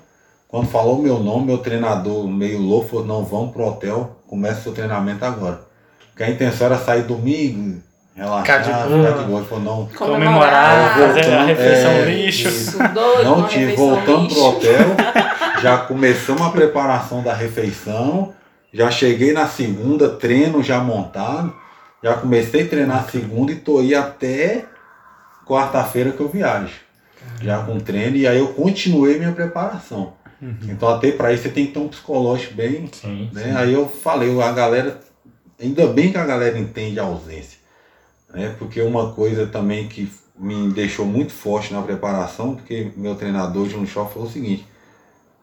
Quando falou meu nome, meu treinador meio louco falou, não, vamos pro hotel, começa seu treinamento agora. Porque a intenção era sair domingo, relaxar, Ficar ficar de de boa. Ele falou, não, Comemorar, É, fazer a voltando, refeição é, lixo. Doido, Não tive, refeição voltando lixo. pro hotel, já começamos a preparação da refeição, já cheguei na segunda, treino já montado, já comecei a treinar segunda e tô aí até quarta-feira que eu viajo. Já com treino, e aí eu continuei minha preparação. Então até para isso você tem que ter um psicológico bem Sim. né? Aí eu falei, a galera, ainda bem que a galera entende a ausência, né? Porque uma coisa também que me deixou muito forte na preparação, porque meu treinador de um show falou o seguinte,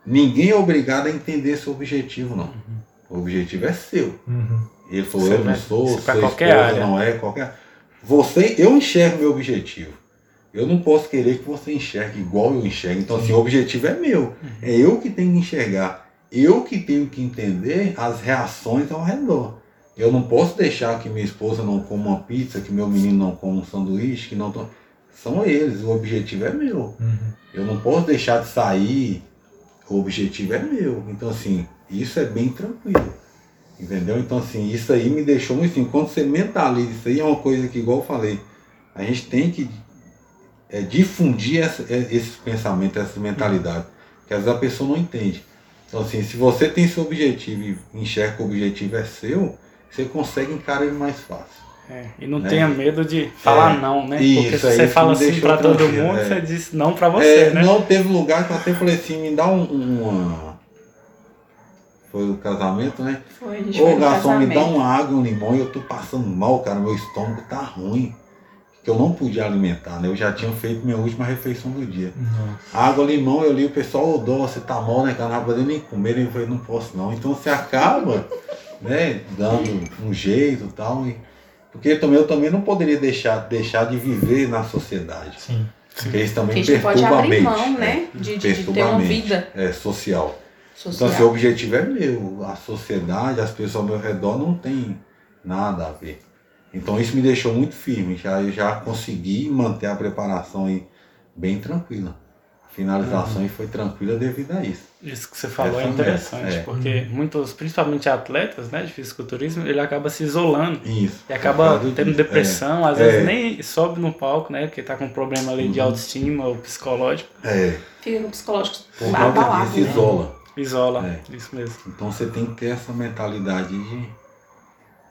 ninguém é obrigado a entender seu objetivo, não. O objetivo é seu. Uhum. Ele falou, Você eu não sou, sua qualquer esposa área. não é, qualquer. Você, eu enxergo meu objetivo. Eu não posso querer que você enxergue igual eu enxergo. Então, assim, o objetivo é meu. É eu que tenho que enxergar. Eu que tenho que entender as reações ao redor. Eu não posso deixar que minha esposa não coma uma pizza, que meu menino não coma um sanduíche, que não São eles, o objetivo é meu. Uhum. Eu não posso deixar de sair, o objetivo é meu. Então, assim, isso é bem tranquilo. Entendeu? Então, assim, isso aí me deixou muito assim. Quando você mentaliza, isso aí é uma coisa que, igual eu falei, a gente tem que é, difundir essa, é, esses pensamentos, essa mentalidade. Que às vezes a pessoa não entende. Então, assim, se você tem seu objetivo e enxerga que o objetivo é seu, você consegue encarar ele mais fácil. É, e não Né? tenha medo de falar É, não, né? isso, Porque se você fala assim pra todo mundo, é. você diz não pra você, É, né? Não, teve lugar que eu até falei assim, me dá um, uma. Foi o casamento, né? Foi, a gente Ô garçom, me dá uma água e um limão e eu tô passando mal, cara. Meu estômago tá ruim. Que eu não podia alimentar, né? Eu já tinha feito minha última refeição do dia. Nossa. Água, limão, eu li o pessoal, ô Dó, você tá mal, né? Eu não podendo nem comer. Eu falei, não posso não. Então você acaba, né, dando um jeito e tal. E... Porque também, eu também não poderia deixar, deixar de viver na sociedade. Sim. Porque isso Porque também a pode perturba a abrir mente. mão, é, né? De, de- de ter a uma vida É, social. social. Então, assim, o objetivo é meu. A sociedade, as pessoas ao meu redor não tem nada a ver. Então, isso me deixou muito firme. Já, eu já consegui manter a preparação aí bem tranquila. Finalização aí foi tranquila devido a isso. Isso que você falou é Essa interessante, é. porque muitos, principalmente atletas né, de fisiculturismo, ele acaba se isolando. Isso. E acaba tendo disso. depressão, às É. vezes nem sobe no palco, né? Porque tá com problema ali de Uhum. autoestima ou psicológico. É, é Fica com o psicológico por disso né? isola. Isola. É. Isso mesmo. Então você tem que ter essa mentalidade de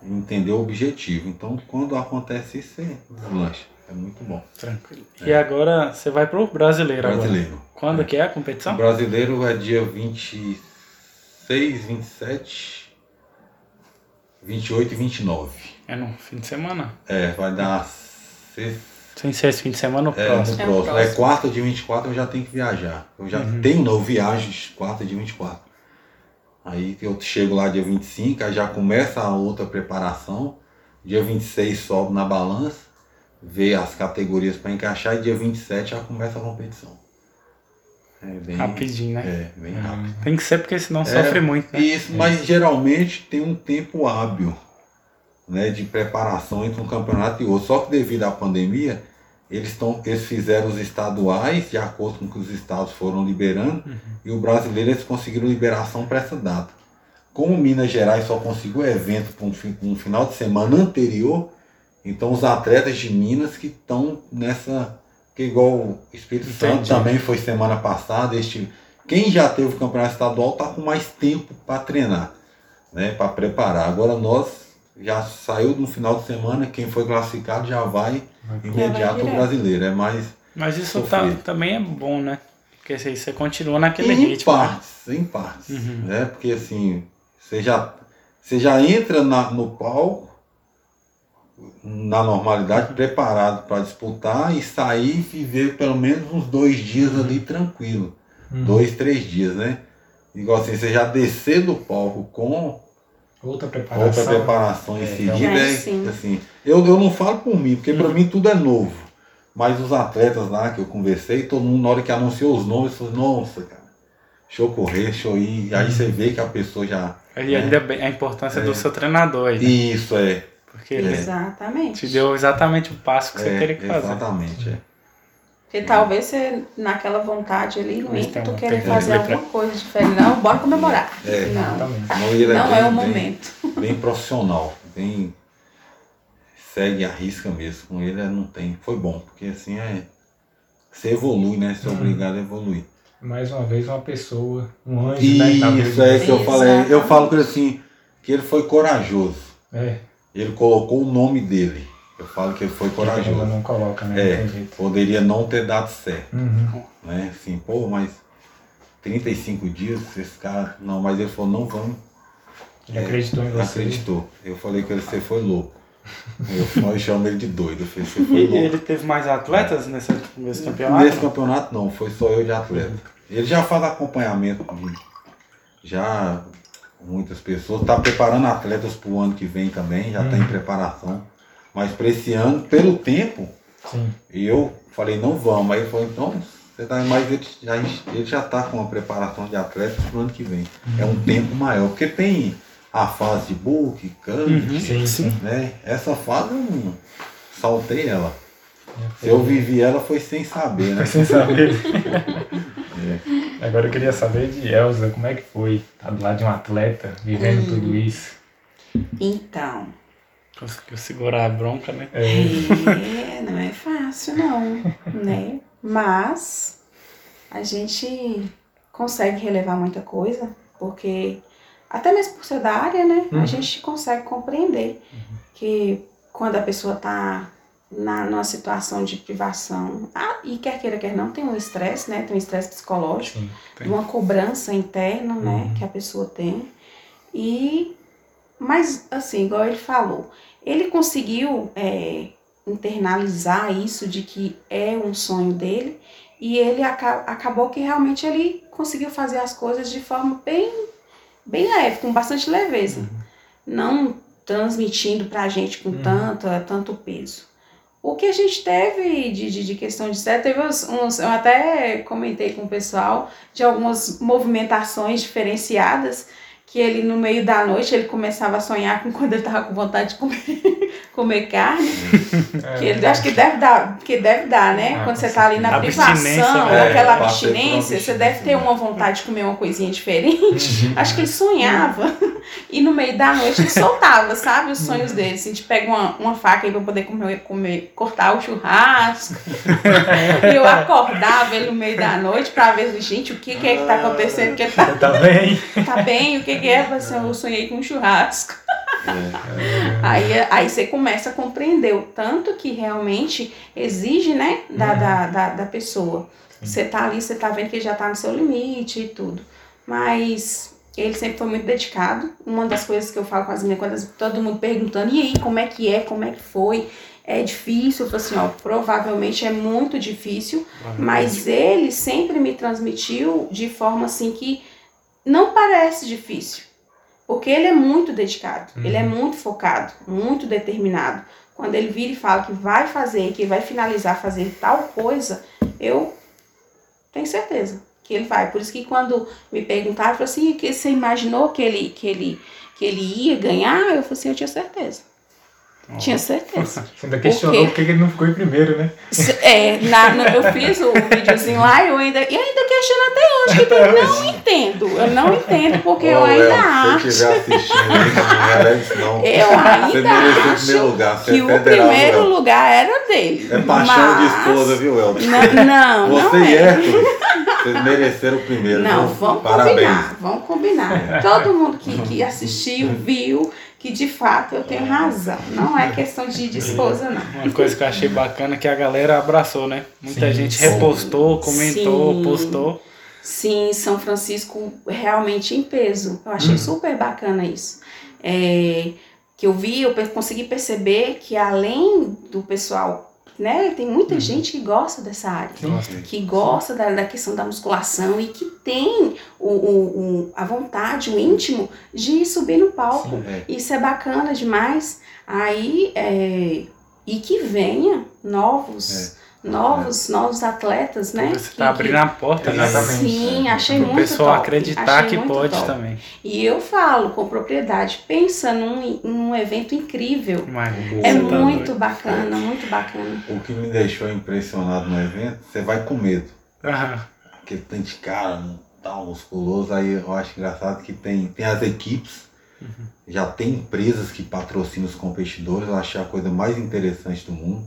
entender o objetivo. Então quando acontece isso, você deslancha. É muito bom. Tranquilo. E agora você vai pro brasileiro, agora. Brasileiro. Quando É. que é a O competição? brasileiro é dia 26, 27, 28 e 29. É no fim de semana. É, vai dar sexta. Sem ser esse fim de semana, o É, próximo. no É o próximo. É próximo. quarta de 24 eu já tenho que viajar. Eu já Uhum. tenho, eu viajo quarta de 24. Aí eu chego lá dia 25, aí já começa a outra preparação. Dia 26 sobe na balança, vê as categorias para encaixar e dia 27 já começa a competição. É bem, Rapidinho, né? É, bem rápido. Tem que ser porque senão É, sofre muito, né? Isso, mas geralmente tem um tempo hábil né, de preparação entre um campeonato e outro. Só que devido à pandemia, eles, tão, eles fizeram os estaduais de acordo com o que os estados foram liberando e o brasileiro eles conseguiram liberação para essa data. Como Minas Gerais só conseguiu evento para um, um final de semana anterior, então os atletas de Minas que estão nessa. Que igual o Espírito Santo Entendi. também foi semana passada. Este, quem já teve o campeonato estadual está com mais tempo para treinar, né, para preparar. Agora nós já saiu no final de semana, quem foi classificado já vai imediato o direto. brasileiro. É mais Mas isso tá, também é bom, né? Porque assim, você continua naquele em ritmo. né? partes, em partes. Uhum. Né? Porque assim, você já, você já entra na- no palco na normalidade, preparado para disputar e sair e viver pelo menos uns dois dias ali tranquilo. Uhum. Dois, três dias, né? Igual assim, você já descer do palco com Outra preparação. outra preparação em É, seguida, é, Sim. assim, eu, eu não falo por mim, porque para mim tudo é novo. Mas os atletas lá que eu conversei, todo mundo, na hora que anunciou os nomes, falou, nossa, cara, deixa eu correr, deixa eu ir. Aí você vê que a pessoa já. E ainda bem a importância É. do seu treinador aí, né? Isso é. Porque ele Exatamente. te deu exatamente o passo que você é, teria que fazer. Exatamente. É. Porque talvez você, naquela vontade ali, no ímpeto, um- querer fazer alguma coisa diferente. Não, bora comemorar. É, Não, Exatamente. Não, não bem- é o bem- momento. Bem profissional, bem. Segue a risca mesmo. Com ele é, não tem. Foi bom, porque assim é. Você evolui, né? Você é obrigado a evoluir. Mais uma vez, uma pessoa, um anjo, né? que tá Isso, vindo. é que eu falei. Eu falo ele assim, que ele foi corajoso. É, Ele colocou o nome dele. Eu falo que ele foi corajoso. não coloca, né? É. Não. Poderia não ter dado certo, Uhum. né? Assim, pô, mas 35 dias, esse cara. Não, mas ele falou, não vamos. Ele acreditou em Ele você. acreditou. Eu falei que ele, você foi louco. Eu, eu chamo ele de doido. Eu falei, você foi E louco. ele teve mais atletas nesse, nesse campeonato? Nesse campeonato não, foi só eu de atleta. Ele já faz acompanhamento de já muitas pessoas, está preparando atletas para o ano que vem também, já está em preparação. Mas para esse ano, pelo tempo, Sim. eu falei, não vamos. Aí ele falou, então, você tá, mas ele já, ele já está com a preparação de atletas para o ano que vem. É um tempo maior, porque tem a fase de book, Sim, sim. né? Essa fase eu não saltei ela. Se eu vivi ela foi sem saber, né? Foi sem saber. Agora eu queria saber de Elza, como é que foi estar do lado de um atleta, vivendo tudo isso. Então, Conseguiu segurar a bronca, né? é, não é fácil não, né? Mas a gente consegue relevar muita coisa, porque até mesmo por ser da área, né? A Uhum. gente consegue compreender que quando a pessoa tá na, numa situação de privação, ah, e quer queira, quer não, tem um estresse, né? Tem um estresse psicológico. Sim. Uma cobrança interna, né, que a pessoa tem. E, mas, assim, igual ele falou, ele conseguiu é, internalizar isso de que é um sonho dele e ele aca- acabou que realmente ele conseguiu fazer as coisas de forma bem, bem leve, com bastante leveza. Não transmitindo pra gente com Uhum. tanto, tanto peso. O que a gente teve de, de, de questão de estresse, teve uns, uns- eu até comentei com o pessoal, de algumas movimentações diferenciadas que ele no meio da noite ele começava a sonhar com quando ele tava com vontade de comer, comer carne. É, Que ele acho que deve dar, que deve dar, né? Ah, quando você tá ali na privação, aquela É, uma abstinência, você deve ter uma vontade de comer uma coisinha diferente. Acho que ele sonhava e no meio da noite ele soltava, sabe? Os sonhos dele. Assim, a gente pega uma, uma faca aí pra poder comer, comer, cortar o churrasco. e eu acordava ele no meio da noite pra ver, gente, o que, que é que tá acontecendo? Que ele tá, Tá bem? tá bem? O que, é? Falei assim, eu sonhei com um churrasco. É, Aí, aí você começa a compreender o tanto que realmente exige, né, da, Uhum. da, da, da pessoa. Você tá ali, você tá vendo que já tá no seu limite e tudo. Mas ele sempre foi muito dedicado. Uma das coisas que eu falo com as meninas, quando todo mundo perguntando, e aí, como é que é, como é que foi? É difícil, eu falo assim, ó, provavelmente é muito difícil, mas ele sempre me transmitiu de forma assim que não parece difícil, porque ele é muito dedicado, ele é muito focado, muito determinado. Quando ele vira e fala que vai fazer, que vai finalizar fazer tal coisa, eu tenho certeza que ele vai. Por isso que quando me perguntaram, eu falei assim, que você imaginou que ele, que ele, que ele ia ganhar? Eu falei assim, eu tinha certeza. Tinha certeza. Você ainda questionou quê? por que ele não ficou em primeiro, né? Se- É, na, no- eu fiz o videozinho lá e eu ainda, e ainda questiono até hoje, que eu não entendo. Eu não entendo, porque eu Ô, ainda Léo, Se acho. você estiver assistindo não isso não. Eu Você ainda mereceu o acho primeiro lugar, você que é o federal, primeiro Léo. lugar era dele. É paixão de Mas- esposa, viu, Elton? Não, não, Você não e é. Hércules, vocês mereceram o primeiro. Não, viu? vamos Parabéns. combinar, vamos combinar. Todo mundo que, que assistiu, viu que de fato eu tenho razão. Não é questão de, esposa, não. Uma coisa que eu achei bacana é que a galera abraçou, né? Muita Sim, gente sim. repostou, comentou, Sim. postou. Sim, São Francisco realmente em peso. Eu achei super bacana isso. É, que eu vi, eu consegui perceber que além do pessoal, né, tem muita gente que gosta dessa área. Sim. que gosta da, da questão da musculação e que tem o, o, o- a vontade, o íntimo de subir no palco. É. Isso é bacana demais. Aí, é, e que venha novos, novos, novos atletas, né? Você Que- tá abrindo a porta, né? Exatamente. Sim, achei Pro muito pessoal top. acreditar achei que pode top. também. E eu falo com propriedade, pensa num, num evento incrível. Mas É tá muito doido. bacana, muito bacana. O que me deixou impressionado no evento, você vai com medo. Aham. Aquele tanto de cara, um tal, musculoso. Aí eu acho engraçado que tem, tem as equipes, já tem empresas que patrocinam os competidores. Eu achei a coisa mais interessante do mundo.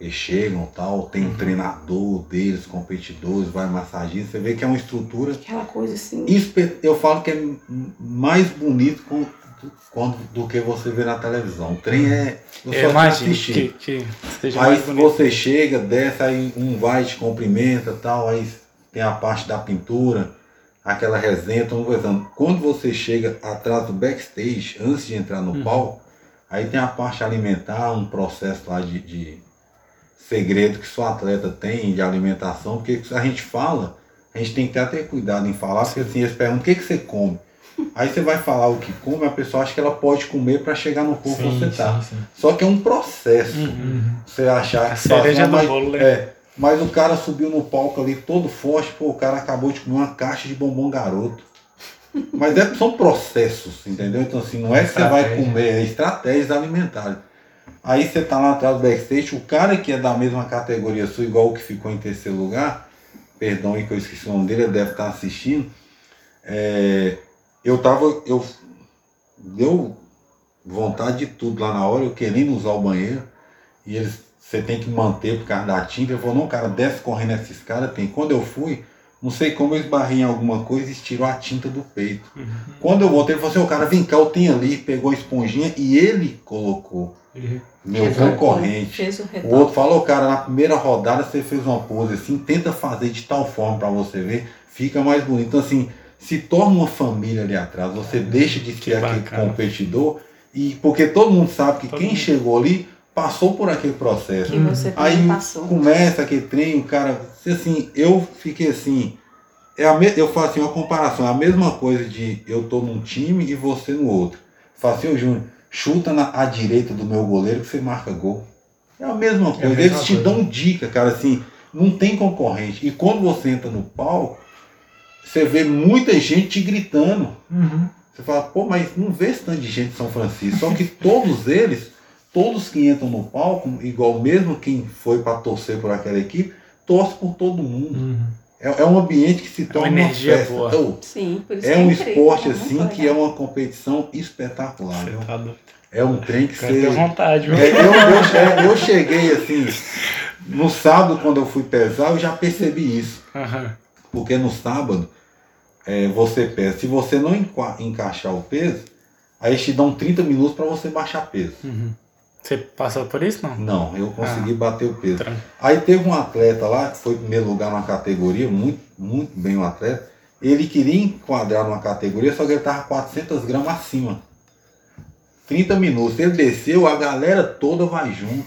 Eles chegam tal, tem um treinador deles, competidores, vai massagista. Você vê que é uma estrutura Aquela coisa assim. Eu falo que é mais bonito com- quando, do que você vê na televisão. O trem é. Eu só Eu imagino assisti. que, que seja Aí mais bonito. você chega, desce, aí um vai te cumprimenta tal, aí tem a parte da pintura, aquela resenha, tô conversando. Quando você chega atrás do backstage, antes de entrar no palco, aí tem a parte alimentar, um processo lá de, de segredo que só atleta tem de alimentação, porque a gente fala, a gente tem que até ter cuidado em falar, porque assim, eles perguntam o que, que você come. Aí você vai falar o que come, a pessoa acha que ela pode comer para chegar no corpo que você tá. sim, sim. Só que é um processo. Uhum. Você achar A que cereja do mas, bolo, né? É, mas o cara subiu no palco ali todo forte, pô, o cara acabou de comer uma caixa de bombom garoto. Mas é, são processos, entendeu? Então assim, não é que você vai comer, é estratégias alimentares. Aí você tá lá atrás do backstage, o cara que é da mesma categoria sua, igual o que ficou em terceiro lugar, perdão aí que eu esqueci o nome dele, ele deve estar assistindo. é, eu tava, eu deu vontade de tudo lá na hora, eu querendo usar o banheiro, e eles, você tem que manter por causa da tinta. Eu falei, não, cara, desce correndo essa escada, tem. Quando eu fui, não sei como eu esbarrei em alguma coisa e tirou a tinta do peito. Quando eu voltei, ele falou assim, o cara, vem cá, eu tenho ali, pegou a esponjinha e ele colocou. Ele- Meu concorrente. O O outro falou, cara, na primeira rodada você fez uma pose assim, tenta fazer de tal forma pra você ver, fica mais bonito. Então assim, se torna uma família ali atrás, você deixa de ser aquele bacana. competidor e porque todo mundo sabe que Todo quem mundo. chegou ali passou por aquele processo. Que você Aí passou. começa aquele trem, o cara, assim, eu fiquei assim, é a me, eu faço assim, uma comparação, é a mesma coisa de eu tô num time e você no outro. Falo assim, ô Júnior, chuta na à direita do meu goleiro que você marca gol. É a mesma coisa. mesma Eles te coisa. dão dica, cara, assim, não tem concorrente. E quando você entra no palco, você vê muita gente te gritando. Uhum. Você fala, pô, mas não vê esse tanto de gente em São Francisco. Só que todos eles, todos que entram no palco, igual mesmo quem foi para torcer por aquela equipe, torce por todo mundo. Uhum. É, é um ambiente que se torna uma energia festa. boa. Então, Sim, por isso é um incrível, esporte é muito assim que é uma competição espetacular. Você tá doido. É um trem que você. ter vontade, viu? É, eu, eu, é, eu cheguei assim, no sábado, quando eu fui pesar, eu já percebi isso. Aham. Porque no sábado, é, você pesa. Se você não enca- encaixar o peso, aí eles te dão 30 minutos para você baixar peso. Uhum. Você passou por isso, não? Não, eu consegui bater o peso. Tran- Aí teve um atleta lá, que foi primeiro lugar numa categoria, muito, muito bem o atleta. Ele queria enquadrar numa categoria, só que ele estava 400 gramas acima. 30 minutos. Ele desceu, a galera toda vai junto.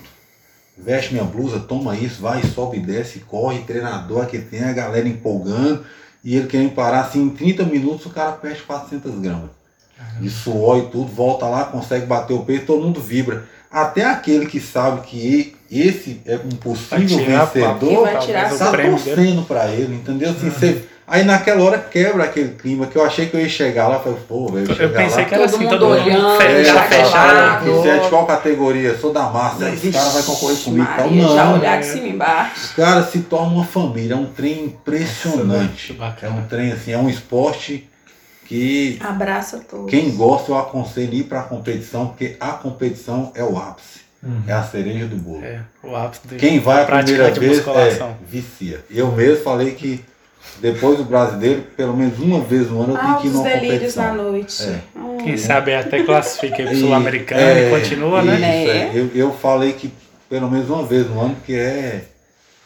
Veste minha blusa, toma isso, vai, sobe, desce, corre, treinador, aqui tem a galera empolgando. E ele querendo parar, assim, em 30 minutos o cara perde 400 gramas. De suor e tudo, volta lá, consegue bater o peso, todo mundo vibra. Até aquele que sabe que esse é um possível vencedor, tá dele. torcendo pra ele, entendeu? Assim, você- aí naquela hora quebra aquele clima que eu achei que eu ia chegar lá, falei, pô, velho, Eu chegar pensei lá, que era Todo assim, mundo todo mundo olhando, já já fechado. fechado. que você é de qual categoria? Eu sou da massa, esse cara vai concorrer comigo. Então, Maria, já não, olhar de cima embaixo. cara, se torna uma família, é um trem impressionante. É um trem assim, é um esporte que Abraça todos. quem gosta eu aconselho ir para a competição, porque a competição é o ápice, Uhum. é a cereja do bolo. É, o ápice do Quem vai a primeira vez musculação. é, vicia. Eu mesmo falei que depois do brasileiro, pelo menos uma vez no ano eu tenho que ir numa delírios na competição. noite. É. Hum. Quem sabe até classifica pro E- Sul-Americano é, e continua, né? isso, Né? é. Eu, eu falei que pelo menos uma vez no ano, porque é,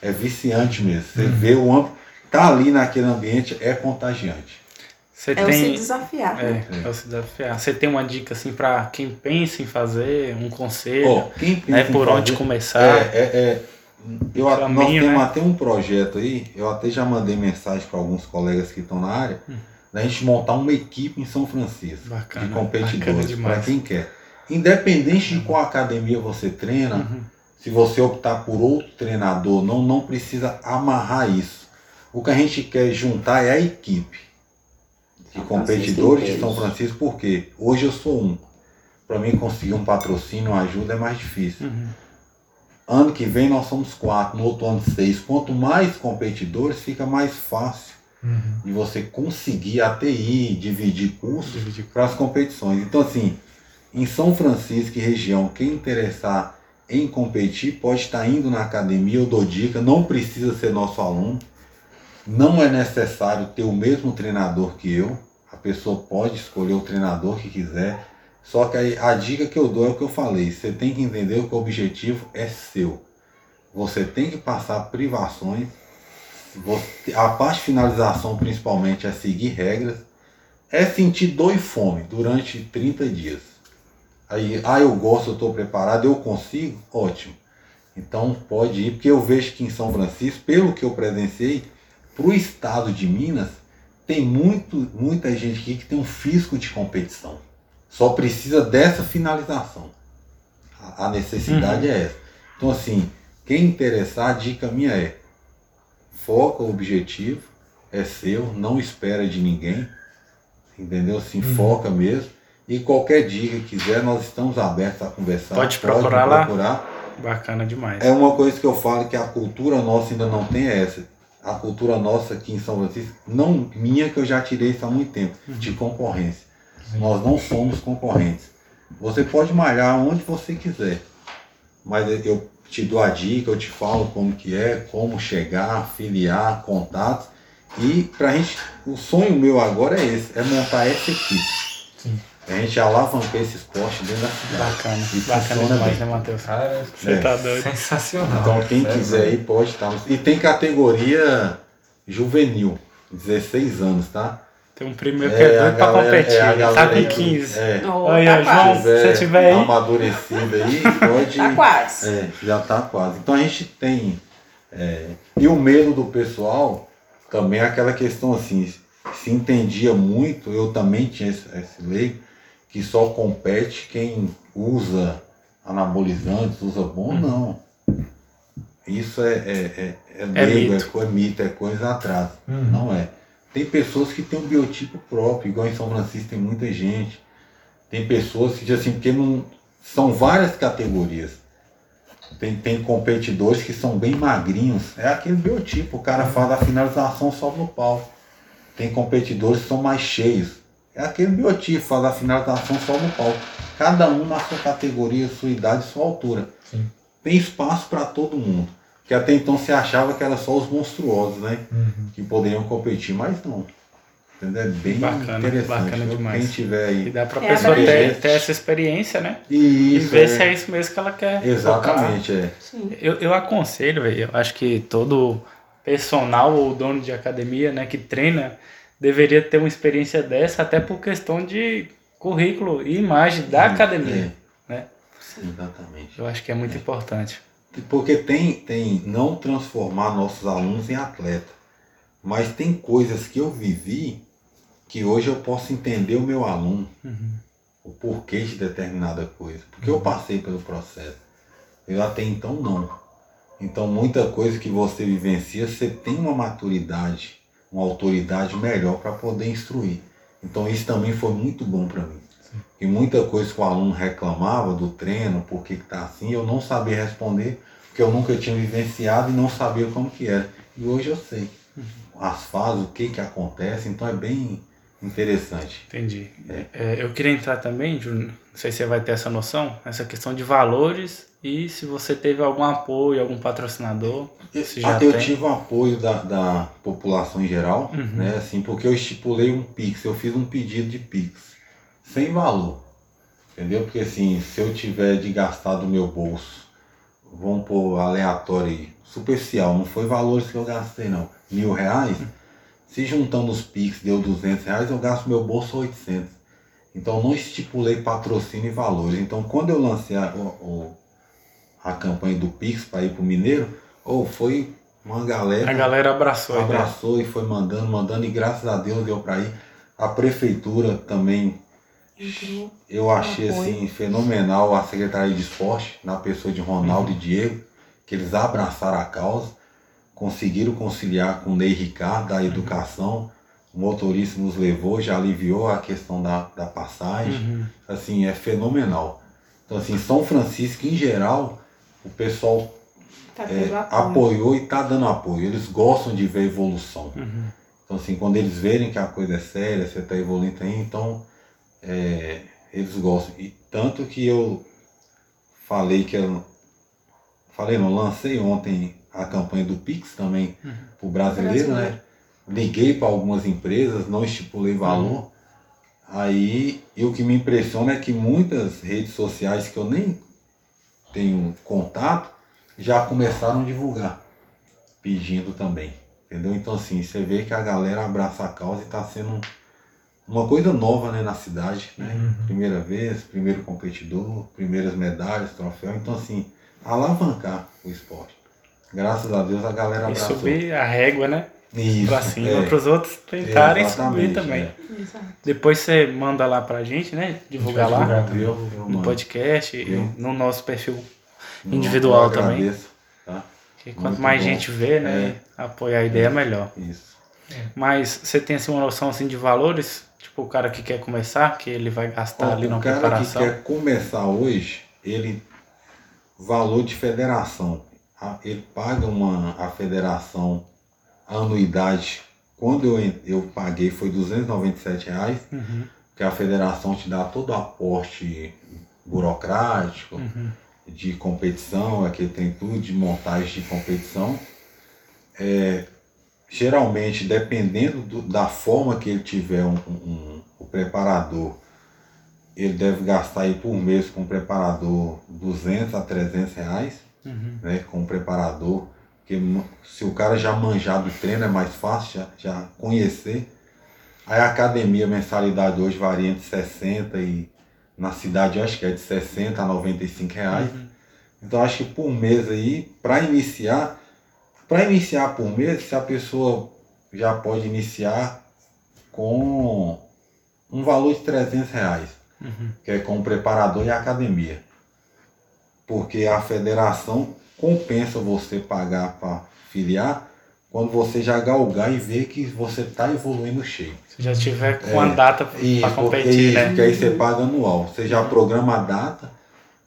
é viciante mesmo. Você Uhum. vê o ambiente, tá ali naquele ambiente é contagiante. Você É o se tem. desafiar. né? É, é o se desafiar. Você tem uma dica assim pra quem pensa em fazer, um conselho, Ó, quem pensa né? em Por onde fazer- começar. É, é, é, eu, nós Caminho, temos né? até um projeto aí, eu até já mandei mensagem para alguns colegas que estão na área, Hum. da gente montar uma equipe em São Francisco Bacana, de competidores, para quem quer. Independente de qual academia você treina, Uhum. se você optar por outro treinador, não, não precisa amarrar isso. O que a gente quer juntar é a equipe São competidores de São Francisco, porque hoje eu sou um. Para mim conseguir um patrocínio, uma ajuda é mais difícil. Uhum. Ano que vem nós somos quatro, no outro ano seis. Quanto mais competidores, fica mais fácil Uhum. de você conseguir até ir, dividir custos Dividir. para as competições. Então, assim, em São Francisco e região, quem interessar em competir pode estar indo na academia, eu dou dica, não precisa ser nosso aluno, não é necessário ter o mesmo treinador que eu, a pessoa pode escolher o treinador que quiser, só que aí a dica que eu dou é o que eu falei, você tem que entender que o objetivo é seu. Você tem que passar privações, você- a parte de finalização principalmente é seguir regras, é sentir dor e fome durante 30 dias. Aí, ah, eu gosto, eu estou preparado, eu consigo, ótimo. Então pode ir, porque eu vejo que em São Francisco, pelo que eu presenciei, para o estado de Minas, tem muito, muita gente aqui que tem um físico de competição. Só precisa dessa finalização. A, a necessidade é essa. Então, assim, quem interessar, a dica minha é foca o objetivo, é seu, não espera de ninguém. Entendeu? Assim, foca mesmo. E qualquer dica que quiser, nós estamos abertos a conversar. Pode procurar lá. procurar. Bacana demais. É uma coisa que eu falo que a cultura nossa ainda não tem essa. A cultura nossa aqui em São Francisco, não minha que eu já tirei isso há muito tempo, de concorrência. Nós não somos concorrentes. Você pode malhar onde você quiser, mas eu te dou a dica, eu te falo como que é, como chegar, filiar, contatos. E pra gente, o sonho meu agora é esse, é montar essa equipe. Sim. A gente alavancar esse esporte dentro da cidade. Bacana. E Bacana funciona demais, bem. né, Matheus? Cara, Você É. tá doido. sensacional. Então quem Sério. quiser ir pode estar. E tem categoria juvenil, 16 anos, tá? Tem um primeiro que é a doido pra galera- competir. é ele tá galera com que- 15. É, Oh, Olha, tá João, quase. se você tiver aí. amadurecido aí, pode. Tá quase. É, já tá quase. Então a gente tem. é, e o medo do pessoal também é aquela questão assim, se entendia muito, eu também tinha esse, esse leigo, que só compete quem usa anabolizantes, usa bom, Uhum. não. Isso é, é, é, é É leigo, é, mito. é mito, é coisa atrás. Uhum. Não é. Tem pessoas que têm um biotipo próprio, igual em São Francisco tem muita gente. Tem pessoas que, assim, porque não. São várias categorias. Tem, tem competidores que são bem magrinhos. É aquele biotipo, o cara faz a finalização só no pau. Tem competidores que são mais cheios. É aquele biotipo, faz a finalização só no pau. Cada um na sua categoria, sua idade, sua altura. Sim. Tem espaço para todo mundo. Que até então se achava que era só os monstruosos, né? Uhum. que poderiam competir, mas não. Entendeu? É bem Bacana, interessante. bacana demais. Quem tiver E aí. dá pra É pessoa ter, abrangente. ter essa experiência, né? E E isso, ver é- se é isso mesmo que ela quer. focar. Exatamente, é. Sim. Eu, eu aconselho, velho, eu acho que todo personal ou dono de academia, né, que treina, deveria ter uma experiência dessa, até por questão de currículo e imagem da É, academia, é. né? Exatamente. Eu acho que é muito importante. Porque tem, tem não transformar nossos alunos em atleta, Mas tem coisas que eu vivi que hoje eu posso entender o meu aluno, o porquê de determinada coisa. Porque eu passei pelo processo. Eu até então não. Então muita coisa que você vivencia, você tem uma maturidade, uma autoridade melhor para poder instruir. Então isso também foi muito bom para mim. E muita coisa que o aluno reclamava do treino, por que está assim, eu não sabia responder, porque eu nunca tinha vivenciado e não sabia como que era. E hoje eu sei as fases, o que que acontece, então é bem interessante. Entendi. É, eu queria entrar também, Júnior, não sei se você vai ter essa noção, essa questão de valores e se você teve algum apoio, algum patrocinador. Se já Ah, eu tive o apoio da, da população em geral, Uhum. né? Assim, porque eu estipulei um Pix, eu fiz um pedido de Pix, sem valor. Entendeu? Porque assim, se eu tiver de gastar do meu bolso, vamos pôr aleatório aí, superficial, não foi valores que eu gastei não, mil reais, se juntando os Pix deu 200 reais, eu gasto meu bolso 800. Então não estipulei patrocínio e valores. Então quando eu lancei a, o- o- a campanha do Pix para ir pro Mineiro, ou foi uma galera, A galera abraçou. a abraçou e foi mandando, mandando, e graças a Deus deu para ir. A prefeitura também, eu achei Apoio. assim fenomenal a Secretaria de Esporte, na pessoa de Ronaldo e Diego, que eles abraçaram a causa, conseguiram conciliar com o Ney Ricardo da educação, o motorista nos levou, já aliviou a questão da, da passagem, Uhum. assim, é fenomenal. Então assim, São Francisco em geral, o pessoal Tá é, apoiou e está dando apoio. Eles gostam de ver evolução. Uhum. Então, assim, quando eles verem que a coisa é séria, você está evoluindo aí, então é, eles gostam. E tanto que eu falei que eu. Falei, não, lancei ontem a campanha do Pix também Uhum. para o brasileiro, né? Liguei para algumas empresas, não estipulei valor. Aí, e o que me impressiona é que muitas redes sociais que eu nem tenho contato já começaram a divulgar, pedindo também. Entendeu? Então assim, você vê que a galera abraça a causa e está sendo uma coisa nova né, na cidade, né? Primeira vez, primeiro competidor, primeiras medalhas, troféu. Então assim, alavancar o esporte. Graças a Deus a galera E abraçou. subir a régua, né? Isso, pra cima, é. para os outros tentarem Exatamente, subir também. é. Exato. Depois você manda lá pra gente, né? Divulgar lá divulgar. Eu, eu no podcast, e Eu. no nosso perfil. Individual também. agradeço, Tá? Que quanto Muito mais bom. gente vê, né? Apoiar a ideia, melhor. Isso. Mas você tem assim uma noção assim de valores? Tipo, o cara que quer começar, que ele vai gastar Ó, ali na o cara preparação. que quer começar hoje, ele valor de federação, ele paga uma a federação a anuidade. Quando eu, eu paguei foi 297 reais, Uhum, que a federação te dá todo o aporte burocrático, uhum, de competição, aquele tem tudo de montagem de competição. É, geralmente, dependendo do- da forma que ele tiver um, um- o preparador, ele deve gastar aí por mês com o preparador 200 a 300 reais, uhum. né, com o preparador, porque se o cara já manjar do treino é mais fácil já, já conhecer. Aí a academia, a mensalidade hoje varia entre 60 e na cidade eu acho que é de 60 a 95 reais. Então acho que por mês aí, para iniciar, para iniciar por mês, se a pessoa já pode iniciar com um valor de 300 reais, Uhum. que é com o preparador e a academia. Porque a federação compensa você pagar para filiar quando você já galgar e ver que você está evoluindo cheio. Se já tiver com É, a data porque competir, isso, né? porque aí você paga anual. Você já programa a data,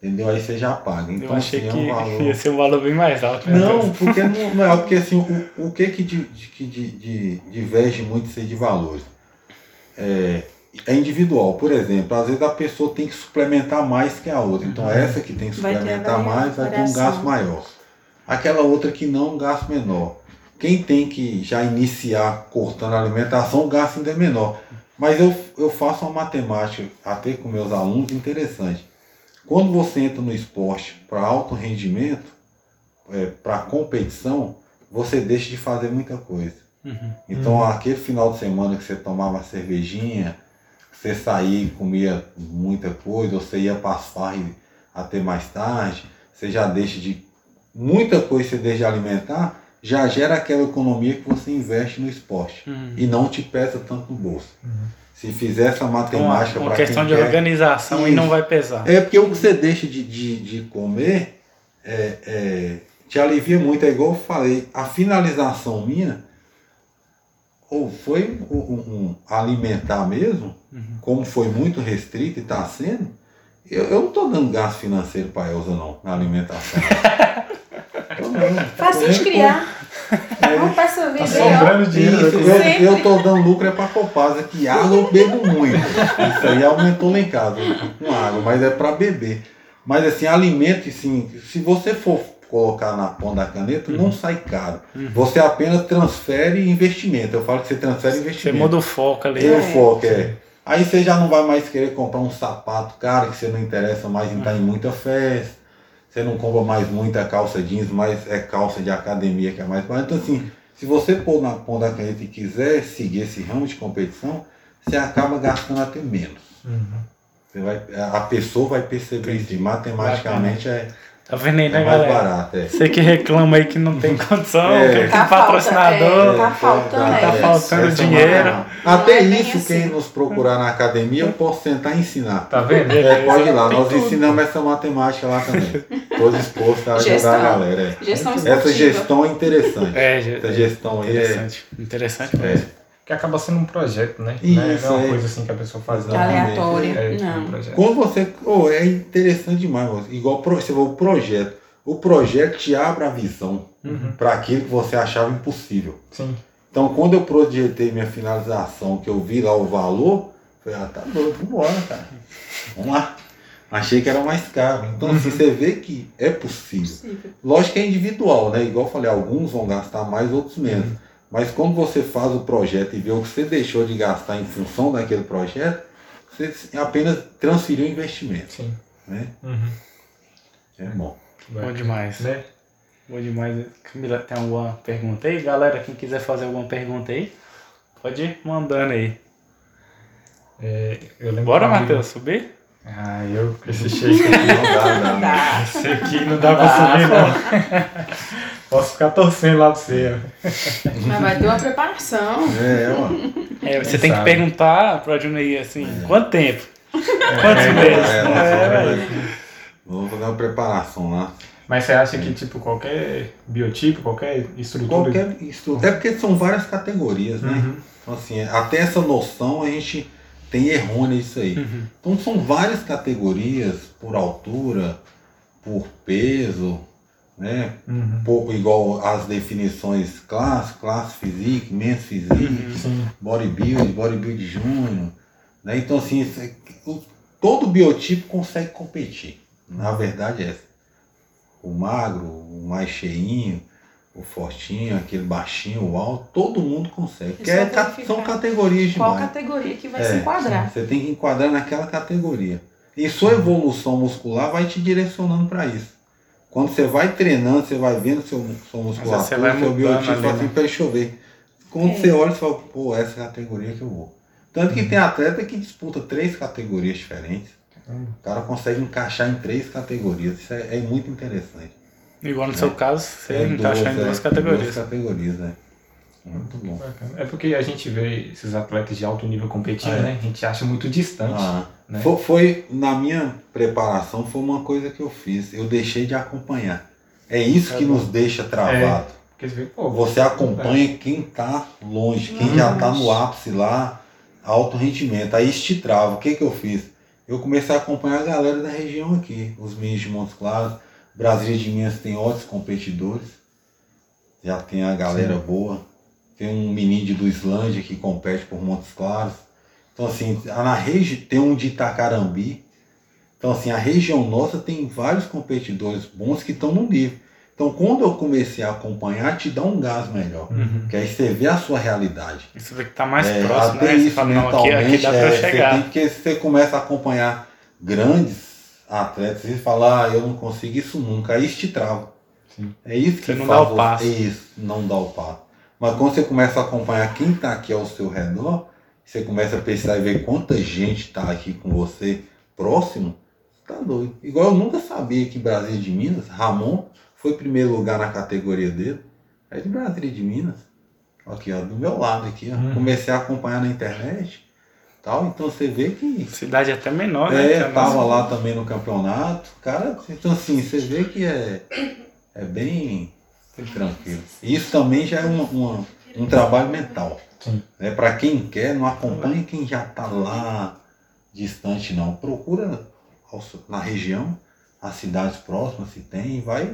entendeu? Aí você já paga. Então, Eu achei assim, é que um valor... ia ser um valor bem mais alto. né? Não, porque não, não é, porque assim, o, o que que, de, que di- de- diverge muito de valores? É, é individual, por exemplo, às vezes a pessoa tem que suplementar mais que a outra. Então essa que tem que Vai suplementar mais vai ter um gasto maior. Aquela outra que não, um gasto menor. Quem tem que já iniciar cortando a alimentação, o gasto ainda é menor. Mas eu, eu faço uma matemática, até com meus alunos, interessante. Quando você entra no esporte para alto rendimento, para competição, você deixa de fazer muita coisa. Uhum. Então, aquele final de semana que você tomava cervejinha, você saía e comia muita coisa, ou você ia para as farras até mais tarde, você já deixa de. Muita coisa você deixa de alimentar, já gera aquela economia que você investe no esporte Uhum. e não te pesa tanto no bolso. Se fizer essa Uma, matemática uma para questão quem de quer, organização e Isso. não vai pesar. é porque o que você deixa de, de, de comer é, é, te alivia muito. É igual eu falei, a finalização minha ou foi um, um- um alimentar mesmo, como foi muito restrito e está sendo, eu, eu não estou dando gasto financeiro para a Elza não, na alimentação. De nem criar. Vamos para essa vida Tá sobrando dinheiro. isso, né? eu, Sempre. eu tô dando lucro é pra Copasa, que água eu bebo muito. Isso aí aumentou lá em casa com água, mas é pra beber. Mas assim, alimento, assim, se você for colocar na ponta da caneta, não sai caro. Você apenas transfere investimento. Eu falo que você transfere Você investimento. muda o foco ali. Tem o É. foco, é. Aí você já não vai mais querer comprar um sapato caro, que você não interessa mais em estar em muita festa. Você não compra mais muita calça jeans, mas é calça de academia que é mais barata. Então assim, se você pôr na ponta da caneta e quiser seguir esse ramo de competição, você acaba gastando até menos. Uhum. Você vai, a pessoa vai perceber isso. Matematicamente é, Tá vendo aí, é né, mais galera? barato. É. Você que reclama aí que não tem condição, É. que tem Tá patrocinador. falta, Tá faltando é. Tá faltando é dinheiro. Até Não é isso, assim. quem nos procurar na academia, eu posso tentar ensinar. Tá vendo? É, pode ir lá, Tem nós tudo. ensinamos essa matemática lá também. Estou disposto a ajudar Gestão. a galera. é. Gestão Essa gestão é interessante. É, gente, Essa gestão aí é. interessante. Interessante é. mesmo. Que acaba sendo um projeto, né? Isso, não é não é uma é. coisa assim que a pessoa faz. não. Exatamente. Aleatória. É tipo um Não. Quando você. oh, é interessante demais. Igual você o projeto. O projeto te abre a visão Uhum. para aquilo que você achava impossível. Sim. Então, quando eu projetei minha finalização, que eu vi lá o valor, falei, ah, tá doido, vambora, cara. Vamos lá. Achei que era mais caro. Então, assim, você vê que é possível. Possível. Lógico que é individual, né? Igual eu falei, alguns vão gastar mais, outros menos. Mas quando você faz o projeto e vê o que você deixou de gastar em função daquele projeto, você apenas transferiu o investimento. Sim. Né? Uhum. É bom. Bom demais. Né? Bom demais. Camila, tem alguma pergunta aí? Galera, quem quiser fazer alguma pergunta aí, pode ir mandando aí. É, Bora, Matheus, subir? Ah, eu com esse shake aqui. Não dá, não. Dá. Esse aqui não dá pra subir, não. Posso ficar torcendo lá pra você. Mas vai ter uma preparação. É, ó. É, você Quem tem que sabe? perguntar pra Junaí assim, quanto tempo? Quantos É, meses? É, É, vamos- fazer uma preparação lá. Mas você acha que, tipo, qualquer biotipo, qualquer estrutura... Qualquer estudo. É porque são várias categorias, né? Uhum. Então, assim, até essa noção a gente tem errônea isso aí. Uhum. Então são várias categorias por altura, por peso, né? Uhum. Por, igual as definições classe, classe physique, men's physique, Sim. bodybuild, bodybuild júnior. Né? Então assim, é- o- todo biotipo consegue competir. Na verdade é essa. O magro, o mais cheinho, o fortinho, aquele baixinho, o alto, todo mundo consegue. Porque é são categorias Qual demais. categoria que vai É, se enquadrar? Você tem que enquadrar naquela categoria. E sua evolução muscular vai te direcionando para isso. Quando você vai treinando, você vai vendo seu, sua musculatura, você vai seu biotipo, ali, fala assim, né? "Peraí, deixa eu ver. Quando É. você olha, você fala, pô, essa é a categoria que eu vou. Tanto que tem atleta que disputa três categorias diferentes. O cara consegue encaixar em três categorias. Isso é, é muito interessante. Igual no seu caso, você É encaixa em duas, é, categorias. Duas categorias, né? Muito bom. É porque a gente vê esses atletas de alto nível competindo, É. né? A gente acha muito distante. Ah, né? foi, foi- na minha preparação foi uma coisa que eu fiz. Eu deixei de acompanhar. É isso que bom. nos deixa travado. Porque você vê, pô, Você acompanha quem está longe, quem já está no ápice lá, alto rendimento. Aí isso te trava. O que, que eu fiz? Eu comecei a acompanhar a galera da região aqui, os meninos de Montes Claros. Brasília de Minas tem ótimos competidores. Já tem a galera boa. Tem um menino do Islândia que compete por Montes Claros. Então assim, na regi tem um de Itacarambi. Então assim, a região nossa tem vários competidores bons que estão no nível. Então quando eu comecei a acompanhar, te dá um gás melhor. Uhum. Que aí você vê a sua realidade. Isso vê que tá mais É, próximo, até né? Você isso fala, aqui, mentalmente, aqui pra é, eu você chegar. tem- porque você começa a acompanhar grandes atletas e fala, ah, eu não consigo isso nunca. Aí isso te trava. Sim. É isso que Você não dá o passo. É isso, não dá o passo. Mas quando você começa a acompanhar quem está aqui ao seu redor, você começa a pensar e ver quanta gente está aqui com você próximo, você tá doido. Igual eu nunca sabia que Brasília de Minas, Ramon foi primeiro lugar na categoria dele. É de Brasília de Minas. Aqui, ó, do meu lado aqui, ó. Uhum. Comecei a acompanhar na internet. Tal, então você vê que Cidade até menor, né? é, a tava nossa. lá também no campeonato. Cara, então assim, você vê que é, é bem tranquilo. Isso também já é uma, uma- um trabalho mental. Sim. Né? Para quem quer, não acompanha quem já está lá distante não. Procura na região, as cidades próximas se tem, e vai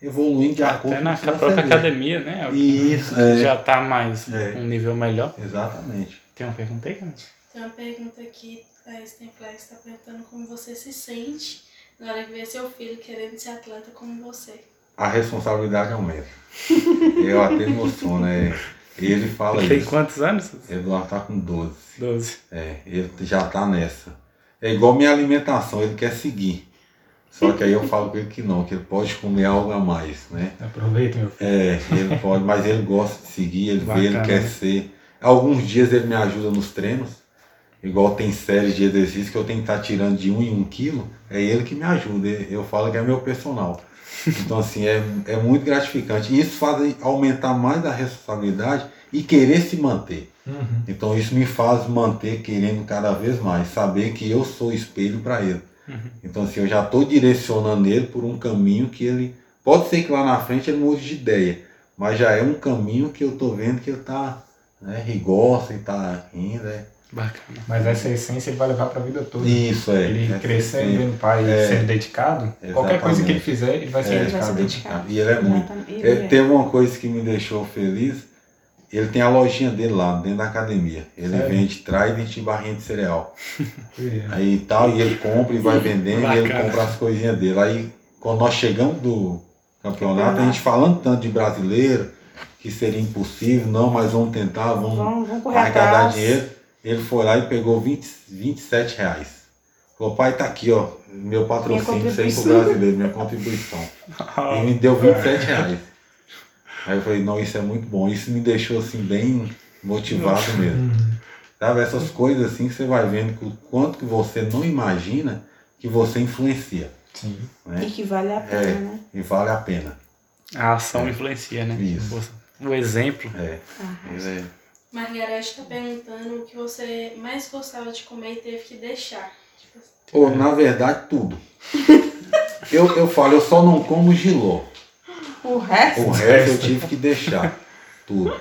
evoluindo de acordo Até na com o que você própria vê. academia, né? Isso, é. Já tá mais É. um nível melhor. Exatamente. Tem uma pergunta aí, cara? Tem uma pergunta aqui, a Stenflex está perguntando como você se sente na hora que vê seu filho querendo ser atleta como você. A responsabilidade aumenta. Eu até emociono, é. Ele fala tem isso. quantos anos? Eduardo tá com 12. 12. É, ele já tá nessa. É igual minha alimentação, ele quer seguir. Só que aí eu falo com ele que não, que ele pode comer algo a mais, né? Aproveita, meu filho. É, ele pode, mas ele gosta de seguir, ele vê, ele Bacana. quer ser. Alguns dias ele me ajuda nos treinos, igual tem séries de exercícios que eu tenho que estar tirando de um em um quilo, é ele que me ajuda, eu falo que é meu personal. Então assim, é, é muito gratificante. E isso faz aumentar mais a responsabilidade e querer se manter. Uhum. Então isso me faz manter querendo cada vez mais, saber que eu sou espelho para ele. Então assim, eu já estou direcionando ele por um caminho que ele pode ser que lá na frente ele mude de ideia, mas já é um caminho que eu estou vendo que ele está, né, e gosta e está indo, é. Bacana. Mas essa essência ele vai levar pra vida toda. Isso é. Ele é crescendo, vendo o pai É. sendo dedicado, qualquer coisa que ele Exatamente. fizer, ele vai ser É. Ele vai dedicado. E ele é muito. Exatamente. Ele teve uma coisa que me deixou feliz. Ele tem a lojinha dele lá, dentro da academia. Ele Sério? vende Trident e barrinha de cereal. É. Aí tal, e ele compra e vai vendendo e ele compra as coisinhas dele. Aí quando nós chegamos do campeonato, a gente falando tanto de brasileiro, que seria impossível, não, mas vamos tentar, vamos Vamos, vamos arrecadar atrás. dinheiro. Ele foi lá e pegou 20, 27 reais. Falou, pai, tá aqui, ó, meu patrocínio, aí pro brasileiro, minha contribuição. E me deu 27 reais. Aí eu falei, não, isso é muito bom. Isso me deixou assim bem motivado mesmo. Sabe, essas coisas assim que você vai vendo que o quanto que você não imagina que você influencia. Sim. Né? E que vale a pena, É, né? e vale a pena. A ação influencia, né? Isso. O exemplo. É. Ah, é- Margarete está perguntando o que você mais gostava de comer e teve que deixar. Tipo, Pô, na verdade, tudo. Eu, eu falo, eu só não como giló. O resto? O resto eu tive que deixar. Tudo.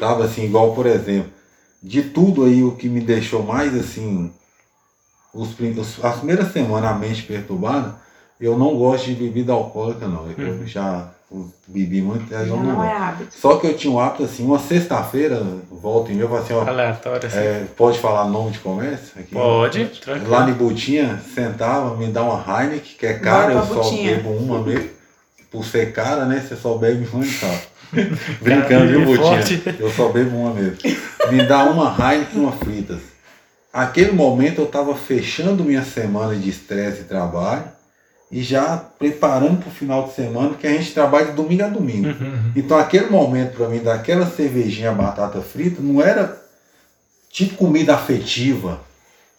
Sabe assim, igual por exemplo, de tudo aí o que me deixou mais assim, os, os- as primeiras semanas a mente perturbada, eu não gosto de bebida alcoólica não. Eu já bebi muito, aí eu não, não é hábito. Só que eu tinha um hábito assim, uma sexta-feira, volta e meia, eu falo assim, ó, Aleatório, assim. é, pode falar nome de comércio? Aqui? Pode, tranquilo. Lá em Butinha, sentava, me dá uma Heineken, que é cara, eu só Butinha. bebo uma mesmo. Por ser cara, né? Você só bebe uma e tal. Brincando, viu, Butinha? forte. Eu só bebo uma mesmo. Me dá uma Heineken e uma fritas. Aquele momento eu estava fechando minha semana de estresse e trabalho e já preparando para o final de semana, que a gente trabalha de domingo a domingo. Uhum. Então aquele momento para mim, daquela cervejinha batata frita, não era tipo comida afetiva.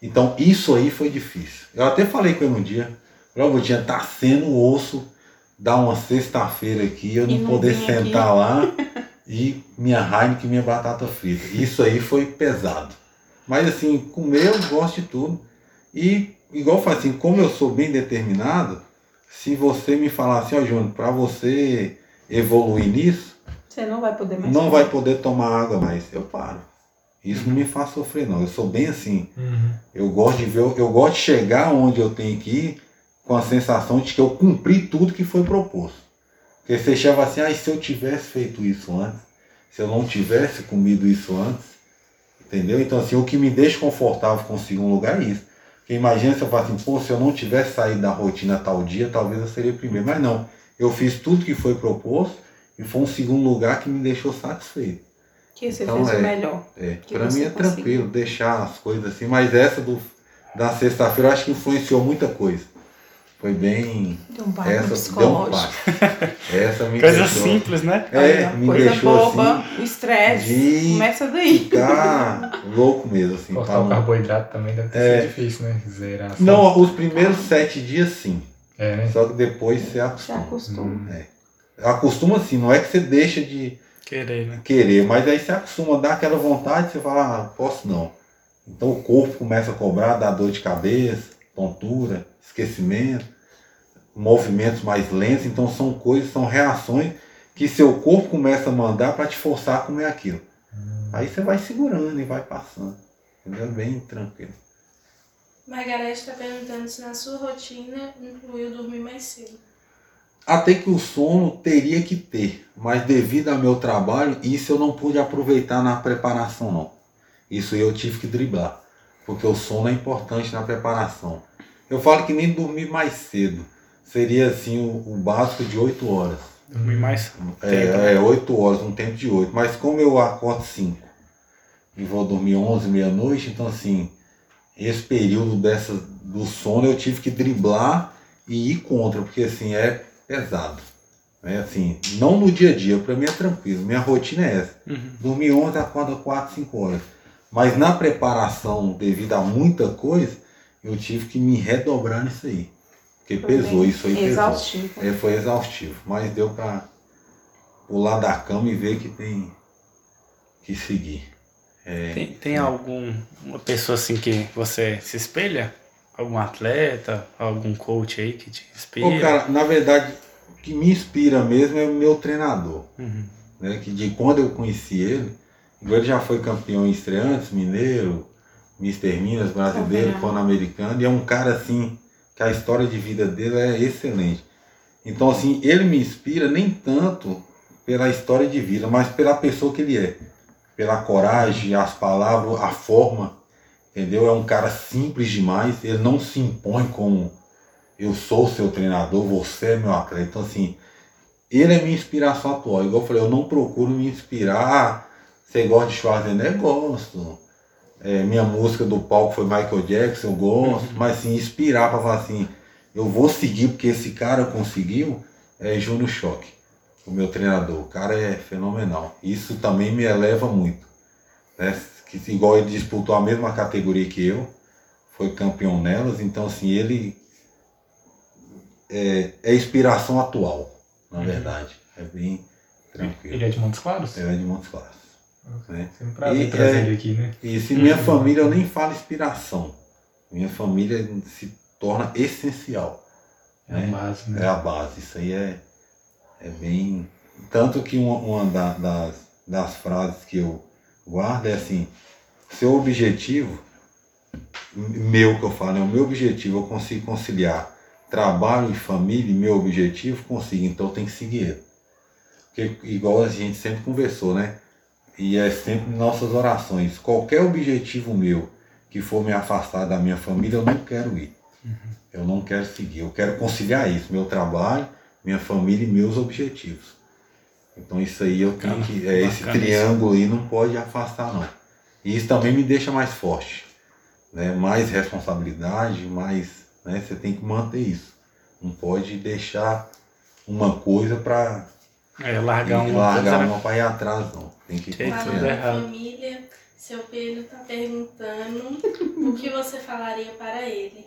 Então isso aí foi difícil. Eu até falei com ele um dia, falei, "Ó, dia tá sendo osso dar uma sexta-feira aqui, eu não não poder sentar lá e minha Heineken e minha batata frita. Isso aí foi pesado. Mas assim, comer eu gosto de tudo. E igual eu falo assim, como eu sou bem determinado, se você me falar assim, ó Júnior, para você evoluir nisso, Você não vai poder mais. não comer. vai poder tomar água mais. Eu paro. Isso não me faz sofrer não. Eu sou bem assim. Uhum. Eu gosto de ver, eu gosto de chegar onde eu tenho que ir com a sensação de que eu cumpri tudo que foi proposto. Porque você chega assim, ah, e se eu tivesse feito isso antes? Se eu não tivesse comido isso antes? Entendeu? Então assim, o que me deixa confortável conseguir um lugar é isso. Porque imagina se eu falo assim, pô, se eu não tivesse saído da rotina tal dia, talvez eu seria primeiro. Mas não, eu fiz tudo que foi proposto e foi um segundo lugar que me deixou satisfeito. Que você Então, fez é. o melhor. É, pra mim é conseguiu. tranquilo deixar as coisas assim, mas essa do, da sexta-feira eu acho que influenciou muita coisa. Foi bem. Deu um essa deu um psicológico. Essa me Coisa deixou simples, né? É, me coisa deixou boba, assim, o estresse. de- Começa daí. ficar louco mesmo, assim. Cortar o não- carboidrato também deve ter É. sido difícil, né? Zerar. assim. Não, os primeiros sete dias sim. É, né? Só que depois você acostuma. acostuma. É. acostuma assim, não é que você deixa de Querer, né? querer, mas aí você acostuma dar aquela vontade, você fala, ah, posso não. Então o corpo começa a cobrar, dá dor de cabeça, tontura, esquecimento, movimentos mais lentos, então são coisas, são reações que seu corpo começa a mandar para te forçar a comer aquilo. Aí você vai segurando e vai passando. Entendeu? Bem tranquilo. Margarete está perguntando se na sua rotina incluiu dormir mais cedo. Até que o sono teria que ter, mas devido ao meu trabalho, isso eu não pude aproveitar na preparação não. Isso eu tive que driblar, porque o sono é importante na preparação. Eu falo que nem dormir mais cedo, seria assim o, o básico de 8 horas. Dormir mais É, é 8 horas, um tempo de 8. Mas como eu acordo 5 e vou dormir 11, meia-noite, então assim, esse período dessa, do sono eu tive que driblar e ir contra, porque assim, é pesado. É assim, não no dia a dia, para mim é tranquilo. Minha rotina é essa. Uhum. Dormir 11, acorda 4, 5 horas. Mas na preparação, devido a muita coisa, eu tive que me redobrar nisso aí. Porque pesou, isso aí pesou. Exaustivo. É, foi exaustivo, mas deu para pular da cama e ver que tem que seguir. É, Tem, tem algum uma pessoa assim que você se espelha? Algum atleta, algum coach aí que te inspira? Ô, cara, na verdade, o que me inspira mesmo é o meu treinador. Uhum. Né? Que de quando eu conheci ele, ele já foi campeão em estreantes, mineiro, Mister Minas, brasileiro, pan-americano, e é um cara assim, que a história de vida dele é excelente. Então, assim, ele me inspira nem tanto pela história de vida, mas pela pessoa que ele é. Pela coragem, as palavras, a forma, entendeu? É um cara simples demais, ele não se impõe como eu sou seu treinador, você é meu atleta. Então, assim, ele é minha inspiração atual. Igual eu falei, eu não procuro me inspirar. Ah, você gosta de Schwarzenegger? Gosto. É, minha música do palco foi Michael Jackson, eu gosto. Mas, assim, inspirar para falar assim, eu vou seguir porque esse cara conseguiu, é Júnior Choque, o meu treinador. O cara é fenomenal. Isso também me eleva muito. Né? Que, igual ele disputou a mesma categoria que eu, foi campeão nelas, então assim, ele é, é inspiração atual, na verdade. É bem tranquilo. Ele é de Montes Claros? Ele é de Montes Claros. Né? Sempre um prazer E, trazer é, ele aqui, né? E se minha família, eu nem falo inspiração. Minha família se torna essencial. É o básico, É né? a base. Isso aí é, é bem. Tanto que uma, uma da- das, das frases que eu guardo é assim: seu objetivo, meu que eu falo, é o meu objetivo, eu consigo conciliar trabalho e família, e meu objetivo, consigo, então eu tenho que seguir. Porque, igual a gente sempre conversou, né? E é sempre nossas orações. Qualquer objetivo meu que for me afastar da minha família, eu não quero ir. Eu não quero seguir. Eu quero conciliar isso, meu trabalho, minha família e meus objetivos. Então isso aí eu tenho que. É, esse triângulo aí não pode afastar não. E isso também me deixa mais forte. Né? Mais responsabilidade, mais. Né? Você tem que manter isso. Não pode deixar uma coisa para É, largar uma largar coisa, né? para ir atrás, não. Tem que Tem tudo em errado. família, seu Pedro tá perguntando o que você falaria para ele.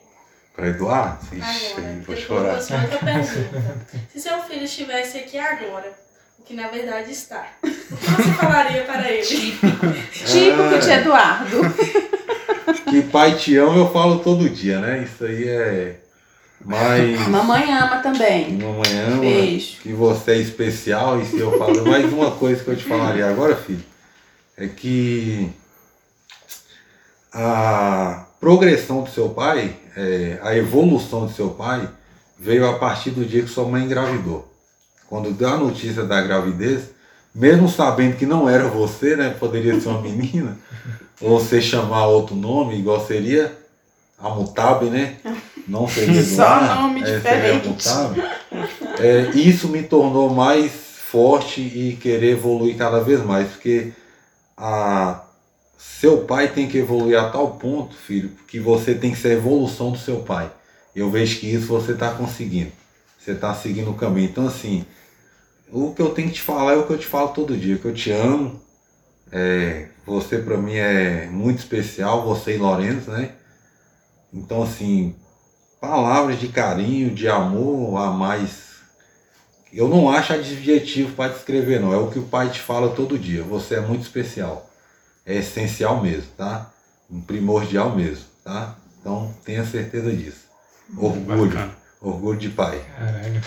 Para Eduardo? Ixi, Agora, vou chorar. Se seu filho estivesse aqui agora, o que na verdade está, o que você falaria para ele? Típico de Eduardo. Que pai te ama, eu falo todo dia, né? Isso aí é. Mas. Mamãe ama também. Mamãe ama. Beijo. Que você é especial, e se eu falo. Mas uma coisa que eu te falaria agora, filho, é que a progressão do seu pai, é, a evolução do seu pai, veio a partir do dia que sua mãe engravidou. Quando deu a notícia da gravidez, mesmo sabendo que não era você, né? Poderia ser uma menina, ou você chamar outro nome, igual seria a Mutabe, né? Não seria Só nome é, diferente. É, isso me tornou mais forte e querer evoluir cada vez mais, porque a, seu pai tem que evoluir a tal ponto, filho, que você tem que ser a evolução do seu pai. Eu vejo que isso você está conseguindo. Você está seguindo o caminho. Então, assim, o que eu tenho que te falar é o que eu te falo todo dia, que eu te amo. É, você para mim é muito especial, você e Lourenço, né? Então, assim, palavras de carinho, de amor a mais eu não acho adjetivo para descrever, não. É o que o pai te fala todo dia. Você é muito especial. É essencial mesmo, tá? Um primordial mesmo, tá? Então tenha certeza disso. Orgulho. Bacana. Orgulho de pai. Caralho.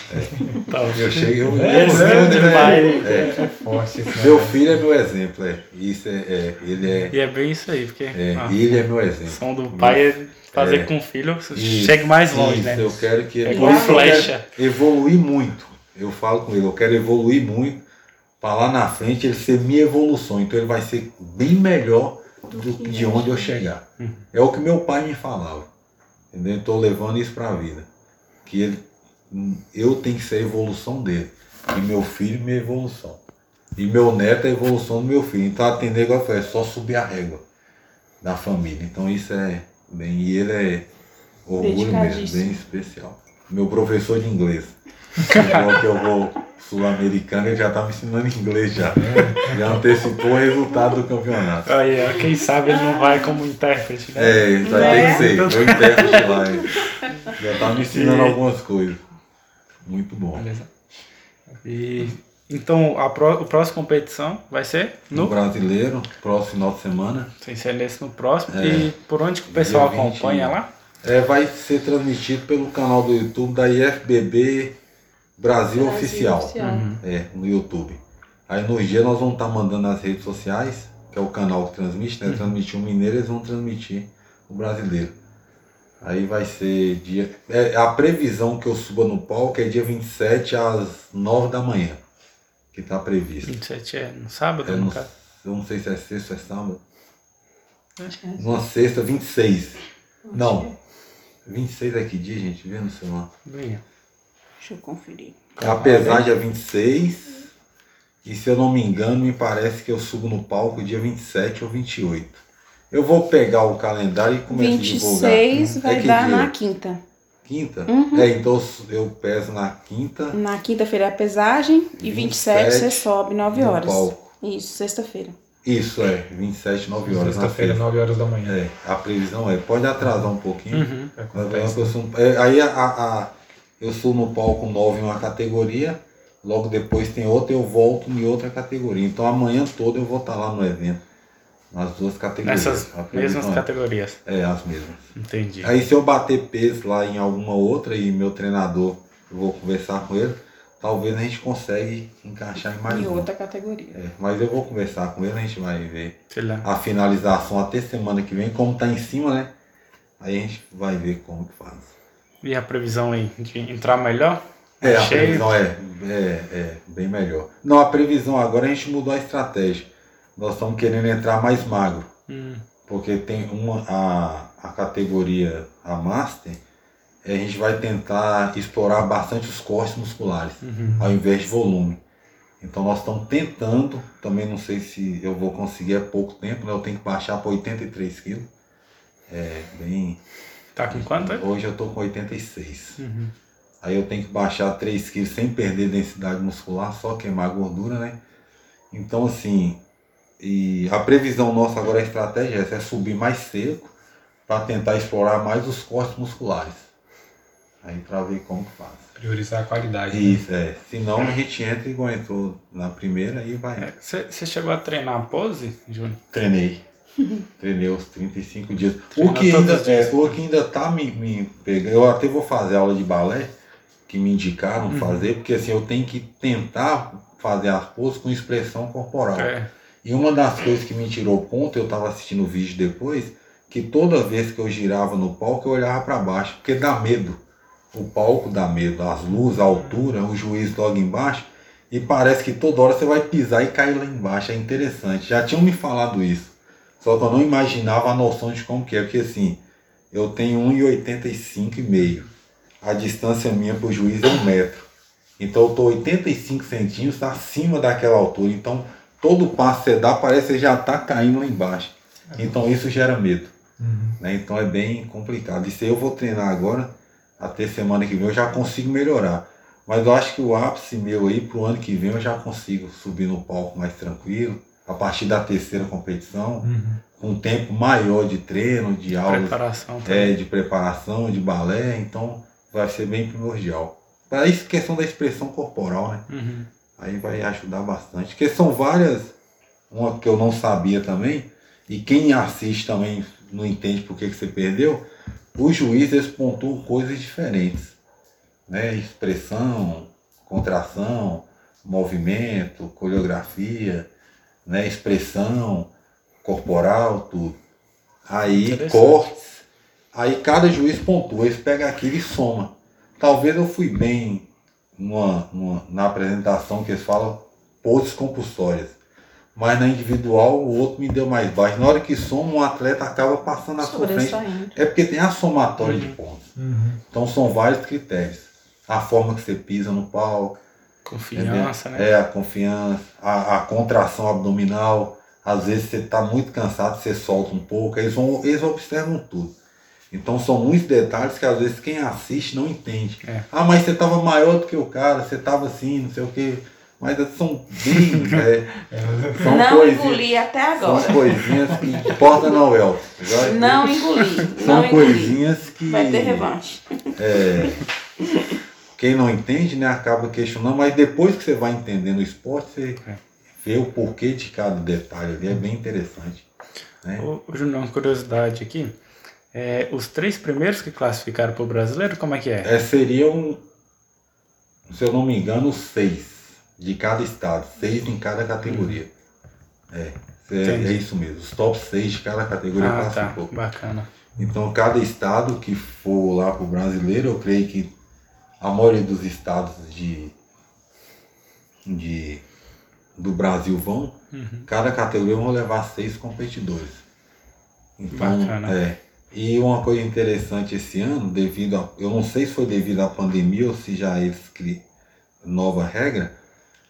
Tá, Eu cheguei, eu, É, né? Pai. é, É forte meu filho é meu exemplo, é. Isso é, é, ele é, E é bem isso aí, porque é, a ele é meu exemplo. função do pai é fazer É. com o filho Isso, chegue mais longe, isso, né? Eu quero que É ele igual quero flecha. evoluir muito. Eu falo com ele, eu quero evoluir muito para lá na frente ele ser minha evolução. Então ele vai ser bem melhor do que de onde eu chegar. Uhum. É o que meu pai me falava. Entendeu? Estou levando isso para a vida. Que ele, eu tenho que ser a evolução dele. E meu filho, minha evolução. E meu neto é a evolução do meu filho. Então atender igual eu falei, é só subir a régua da família. Então isso é bem. E ele é orgulho mesmo, bem especial. Meu professor de inglês. Igual que eu vou sul-americano, ele já tá me ensinando inglês já. Já antecipou o resultado do campeonato. Aí, ó, quem sabe ele não vai como intérprete, né? É, isso vai Né? ter que ser. Eu intérprete lá. Já tá me ensinando E- algumas coisas. Muito bom. Beleza. E então a, pró- a próxima competição vai ser No no brasileiro, próximo final de semana, sem ser nesse no próximo. É. E por onde que o pessoal Dia 20. acompanha lá? é, vai ser transmitido pelo canal do YouTube da IFBB Brasil, Oficial. Uhum. É, no YouTube. Aí nos dias nós vamos estar mandando nas redes sociais, que é o canal que transmite, né? Transmitir o mineiro, eles vão transmitir o brasileiro. Aí vai ser dia. É, a previsão que eu suba no palco é dia 27 às 9 da manhã. Que tá previsto. 27 é no sábado, Eu no caso? eu não sei se é sexta ou é sábado. Acho que é Numa sexta, 26. Não. 26 é que dia, gente? Vê no celular. Bem, Deixa eu conferir. Apesar dia 26, e se eu não me engano, me parece que eu subo no palco dia 27 ou 28. Eu vou pegar o calendário e começar a divulgar. 26 É vai que dar dia? na quinta. Quinta? Uhum. É, então eu eu peso na quinta. Na quinta-feira é a pesagem e 27 você 27 sobe 9 no horas. palco. Isso, sexta-feira. Isso, é, 27, 9 horas. Sexta-feira, sexta. 9 horas da manhã. É, a previsão é, pode atrasar um pouquinho. Uhum. Mas Acontece. eu subo- é, aí a, a- a- eu subo no palco 9 em uma categoria, logo depois tem outra, eu volto em outra categoria. Então amanhã todo eu vou estar lá no evento. Nas duas categorias. Nessas mesmas é- categorias. É, as mesmas. Entendi. Aí se eu bater peso lá em alguma outra e meu treinador, eu vou conversar com ele, talvez a gente consegue encaixar em mais Em uma. outra categoria. É, mas eu vou conversar com ele, a gente vai ver Sei lá. a finalização até semana que vem, como tá em cima, né? Aí a gente vai ver como que faz. E a previsão aí de entrar melhor? É, a previsão é, é, é bem melhor. Não, a previsão agora a gente mudou a estratégia. Nós estamos querendo entrar mais magro. Hum, Porque tem uma a, a categoria, a Master, a gente vai tentar explorar bastante os cortes musculares, uhum. ao invés de volume. Então nós estamos tentando, também não sei se eu vou conseguir há pouco tempo, né? Eu tenho que baixar para 83 quilos. É bem. Tá com quanto? Hoje eu estou com 86. Uhum. Aí eu tenho que baixar 3 quilos sem perder densidade muscular, só queimar gordura, né? Então assim, e a previsão nossa agora, a estratégia é essa, é subir mais seco para tentar explorar mais os cortes musculares. Aí para ver como que faz. Priorizar a qualidade. né? Isso, é. Senão a gente entra igual entrou na primeira e vai. Você É, chegou a treinar a pose, Júnior? Treinei. Treinei os 35 dias. O que, ainda, é, o que ainda tá me, me pegando. Eu até vou fazer aula de balé, que me indicaram Uhum. fazer, porque assim, eu tenho que tentar fazer as poses com expressão corporal. É. E uma das coisas que me tirou ponto, eu tava assistindo o vídeo depois, que toda vez que eu girava no palco, eu olhava para baixo, porque dá medo. O palco dá medo, as luzes, a altura, o juiz logo embaixo, e parece que toda hora você vai pisar e cair lá embaixo. É interessante. Já tinham me falado isso. Só que eu não imaginava a noção de como que é, porque assim, eu tenho 1,85 e meio. A distância minha pro juiz é um metro. Então eu tô 85 centímetros acima daquela altura. Então todo passo que você dá parece que você já tá caindo lá embaixo. Então isso gera medo. Uhum. né? Então é bem complicado. Isso aí eu vou treinar agora, até semana que vem eu já consigo melhorar. Mas eu acho que o ápice meu aí pro ano que vem eu já consigo subir no palco mais tranquilo, a partir da terceira competição, Uhum. com um tempo maior de treino, de aulas Preparação é, de preparação, de balé, então vai ser bem primordial. Para isso, questão da expressão corporal, né? Uhum. Aí vai ajudar bastante. Porque são várias, uma que eu não sabia também, e quem assiste também não entende por que, que você perdeu, os juízes pontuam coisas diferentes. Né? Expressão, contração, movimento, coreografia, né? expressão corporal, tudo. Aí cortes. Aí cada juiz pontua, eles pegam aquilo e soma. Talvez eu fui bem numa, numa- na apresentação que eles falam poses compulsórias. Mas na individual o outro me deu mais baixo. Na hora que soma, um atleta acaba passando na sua frente. Sobressaindo. É porque tem a somatória de pontos. Então são vários critérios. A forma que você pisa no pau, Confiança, né? é a confiança, a, a contração abdominal. Às vezes você está muito cansado, você solta um pouco. Eles, vão, eles observam tudo. Então são muitos detalhes que às vezes quem assiste não entende. É. Ah, mas você estava maior do que o cara, você estava assim, não sei o quê. Mas são bem. é, são Não coisinhas- engoli até São agora. coisinhas que porta Noel. Já- Não engoli. São Não engoli. coisinhas que. Vai ter revanche. É, quem não entende, né, acaba questionando, mas depois que você vai entendendo o esporte, você É. vê o porquê de cada detalhe ali, é bem interessante. Né? Ô, Júnior, uma curiosidade aqui. É, os três primeiros que classificaram para o brasileiro, como é que é? É, seriam, se eu não me engano, seis de cada estado, seis em cada categoria. É, é, Entendi. é isso mesmo, os top seis de cada categoria Ah, tá. classificou. Bacana. Então, cada estado que for lá para o brasileiro, eu creio que a maioria dos estados de, de, do Brasil vão, Uhum. cada categoria vão levar seis competidores. Então, Bacana. é. E uma coisa interessante esse ano, devido a. Eu não sei se foi devido à pandemia ou se já eles criam nova regra.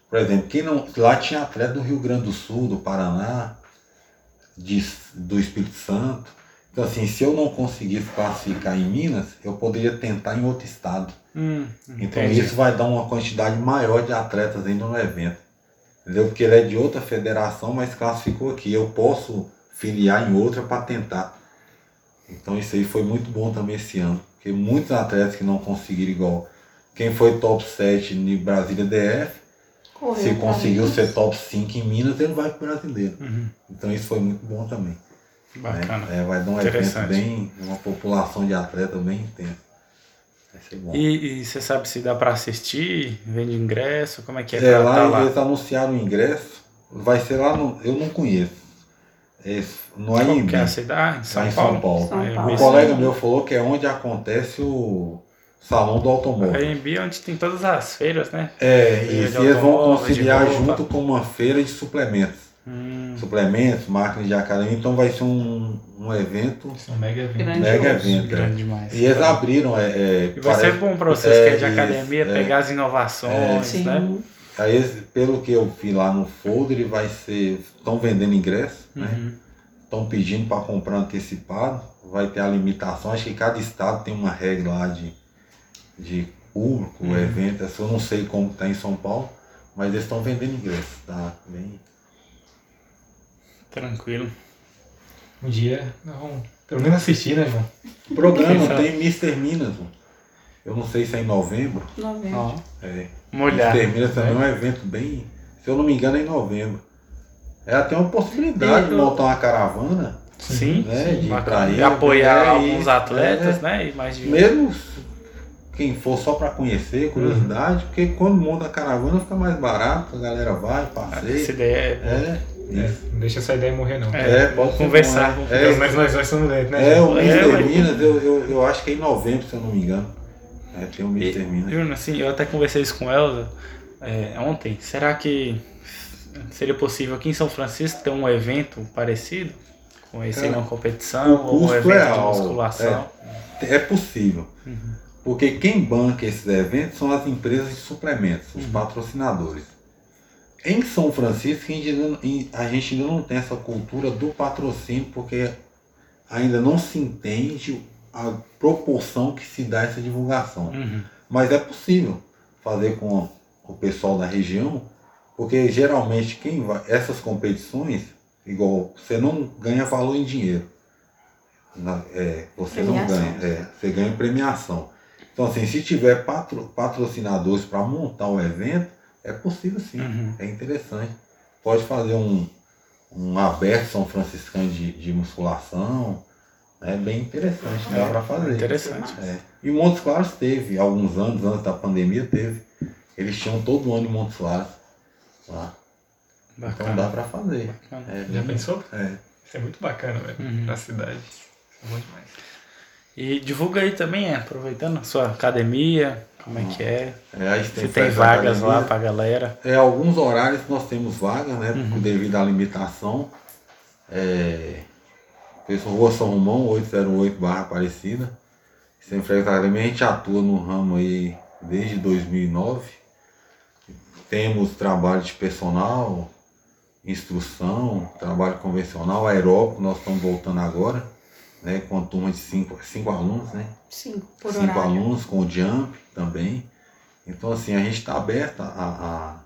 Por exemplo, quem não. Lá tinha atleta do Rio Grande do Sul, do Paraná, de, do Espírito Santo. Então assim, se eu não conseguisse classificar em Minas, eu poderia tentar em outro estado. Hum, Então entendi. isso vai dar uma quantidade maior de atletas ainda no evento. Entendeu? Porque ele é de outra federação, mas classificou aqui. Eu posso filiar em outra para tentar. Então isso aí foi muito bom também esse ano. Porque muitos atletas que não conseguiram igual. Quem foi top 7 em Brasília DF, Correu se conseguiu Minas. ser top 5 em Minas, ele vai pro brasileiro. Uhum. Então isso foi muito bom também. né? Bacana. É, vai dar um evento bem. uma população de atletas bem intensa. E, e você sabe se dá para assistir? Vende ingresso? Como é que é, É, lá, tá lá? eles anunciaram o ingresso. Vai ser lá no. Eu não conheço. É, no AMB, que é a cidade? Em São lá em Paulo? São Paulo. São Paulo. Um colega meu falou que é onde acontece o salão do automóvel. AMB é onde tem todas as feiras, né? É, e eles vão conciliar junto com uma feira de suplementos. Hum, Suplementos, máquinas de academia, então vai ser um, um evento, Isso é um mega evento. Grande. mega evento. grande é. demais. E eles abriram, é, é, E vai ser parece- bom para vocês é, que é de academia, é. pegar as inovações, Sim. né? Aí, pelo que eu vi lá no folder, ele vai ser. Estão vendendo ingresso, né? Uhum. Estão pedindo para comprar antecipado. Vai ter a limitação. Acho que cada estado tem uma regra lá de, de público, Uhum. evento. Eu não sei como está em São Paulo, mas eles estão vendendo ingresso. Tá bem. Tranquilo. Um dia nós vamos pelo menos assistir, né, João? Programa Quem sabe? tem Mr. Minas. Eu não sei se é em novembro. Novembro. É. molhar. Mr. Minas também é um evento bem. Se eu não me engano, é em novembro. É até uma possibilidade E de montar uma caravana. Sim, né, de ir bacana. E apoiar é, alguns atletas, é. né? E mais de Mesmo quem for só para conhecer, curiosidade, porque quando monta a caravana fica mais barato, a galera vai, Essa passeia. ideia é É, É, não deixa essa ideia morrer, não. É, É, pode conversar. É, menos nós dois somos dentro, né? é, o É, Mr. mas- Minas, eu, eu, eu acho que é em novembro, se eu não me engano. É, tem o Mr. Minas. Júnior, assim, eu até conversei isso com Elza é, ontem. Será que seria possível aqui em São Francisco ter um evento parecido? Com esse Cara, uma competição o ou um evento é de musculação? É possível. Uhum. Porque quem banca esses eventos são as empresas de suplementos, Uhum. os patrocinadores. Em São Francisco, a gente, ainda, não- em- a gente ainda não tem essa cultura do patrocínio, porque ainda não se entende a proporção que se dá essa divulgação. Uhum. Mas é possível fazer com o pessoal da região, porque geralmente quem vai, essas competições, igual, você não ganha valor em dinheiro. Na- é, você Premiação. não ganha, é, você ganha premiação. Então, assim, se tiver patro, patrocinadores para montar o evento, é possível sim, Uhum. é interessante. Pode fazer um, um aberto São Franciscano de, de musculação, é bem interessante, dá para fazer. Interessante. É. E Montes Claros teve, alguns anos antes da pandemia teve. Eles tinham todo ano em Montes Claros lá. Então dá Bacana. para fazer. É, Já bem- pensou? É. Isso é muito bacana, velho. Uhum. Pra cidade. Isso é bom demais. E divulga aí também, é, aproveitando a sua academia, como é que é, É, se tem vagas academia. lá pra galera. É, alguns horários nós temos vaga, né? Uhum. Devido à limitação. É, Rua São Romão, 808 barra Aparecida. Sem freio academia, a gente atua no ramo aí desde 2009. Temos trabalho de personal, instrução, trabalho convencional, aeróbico, nós estamos voltando agora, né? Com a turma de cinco, cinco alunos, né? Cinco por cinco horário. alunos com o Jump também. Então, assim, a gente está aberto a, a,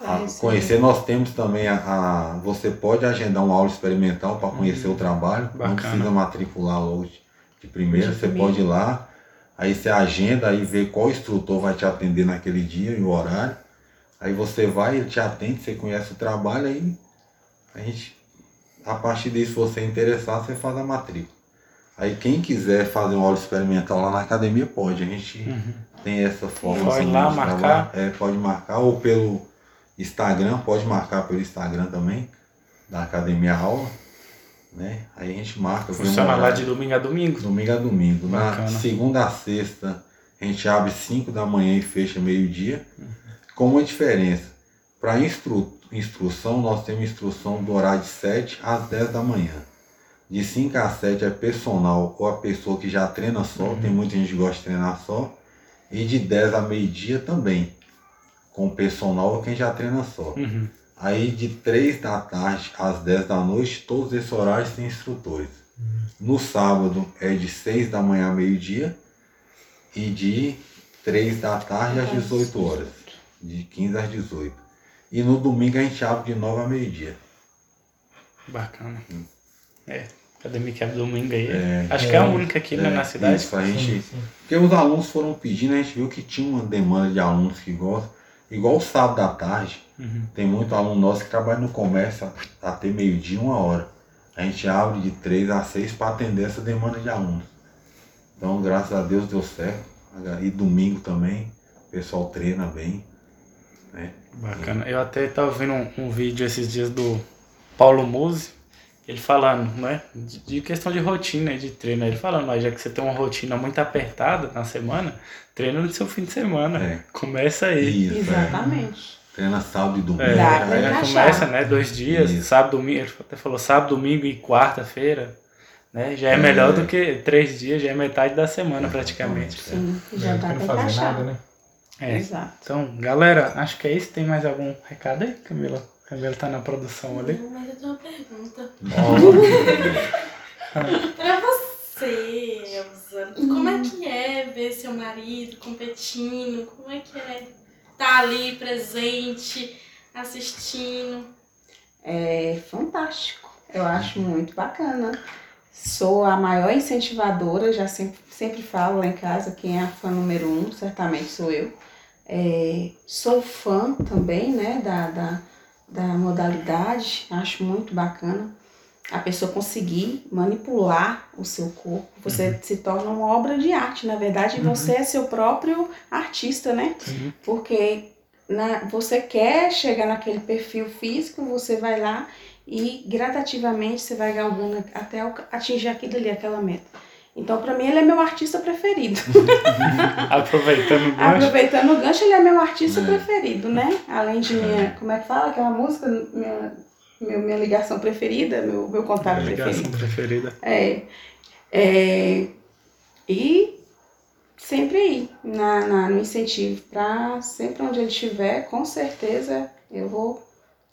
a Conhecer. Nós temos também a, a- Você pode agendar uma aula experimental para conhecer o trabalho. Não Bacana. precisa matricular logo de, primeira. Você primeira. pode ir lá. Aí você agenda e vê qual instrutor vai te atender naquele dia e o horário. Aí você vai, ele te atende, você conhece o trabalho, aí a gente, a partir disso, se você interessar, você faz a matrícula. Aí quem quiser fazer uma aula experimental lá na academia pode, a gente Uhum. tem essa forma Pode assim, lá marcar. É, pode marcar, ou pelo Instagram, pode marcar pelo Instagram também, da Academia Aula, né? Aí a gente marca. um Funciona lá de domingo a domingo. Domingo a domingo. Bacana. Na segunda a sexta, a gente abre 5 da manhã e fecha meio-dia. Com uma diferença. Para instru instrução, nós temos instrução do horário de 7 às 10 da manhã. De 5 às 7 é personal ou a pessoa que já treina só, tem muita gente que gosta de treinar só. E de 10 a meio-dia também. Com personal ou quem já treina só. Uhum. Aí de 3 da tarde às 10 da noite, todos esses horários têm instrutores. No sábado é de 6 da manhã a meio-dia e de 3 da tarde às 18 horas. De 15 às 18. E no domingo a gente abre de 9 a meio-dia. Bacana. É, academia que abre domingo aí. É. Acho que é a única aqui né, É, na cidade. Isso, a gente, Sim, sim. porque os alunos foram pedindo, a gente viu que tinha uma demanda de alunos que gostam. Igual o sábado à tarde, Uhum. tem muito aluno nosso que trabalha no comércio a- até meio-dia, uma hora. A gente abre de 3 a 6 para atender essa demanda de alunos. Então, graças a Deus deu certo. E domingo também, o pessoal treina bem. Né? Bacana. Eu até estava vendo um, um vídeo esses dias do Paulo Musi, ele falando, né? De, de questão de rotina e de treino. Ele falando, já que você tem uma rotina muito apertada na semana, treina no seu fim de semana. É. Começa aí. Isso, Exatamente. É. Treina sábado e domingo. É, começa, né? Dois dias, Isso. sábado, domingo. Ele até falou sábado, domingo e quarta-feira. Né? Já é, É. melhor do que três dias, já é metade da semana praticamente. Sim, já quero pra fazer encaixar. nada, né? É. Exato. Então, galera, acho que é isso. Tem mais algum recado aí, Camila? Camila tá na produção ali. Não, mas eu tenho uma pergunta. Ó, Pra você, Elza, como é que é ver seu marido competindo? Como é que é estar ali presente, assistindo? É fantástico. Eu acho muito bacana. Sou a maior incentivadora, já sempre, sempre falo lá em casa, quem é a fã número um, certamente sou eu. É, sou fã também, né, da, da, da modalidade, acho muito bacana. A pessoa conseguir manipular o seu corpo, você se torna uma obra de arte, na verdade, você é seu próprio artista, né? Uhum. Porque na, você quer chegar naquele perfil físico, você vai lá e gradativamente você vai galgando até atingir aquilo ali, aquela meta. Então, pra mim, ele é meu artista preferido. aproveitando o gancho. Aproveitando o gancho, ele é meu artista É. preferido, né? Além de minha, como é que fala aquela música? Minha, minha, minha ligação preferida, meu, meu contato Ligação preferido. preferida. É, é, e sempre aí, na, na- no incentivo, para sempre onde ele estiver, com certeza eu vou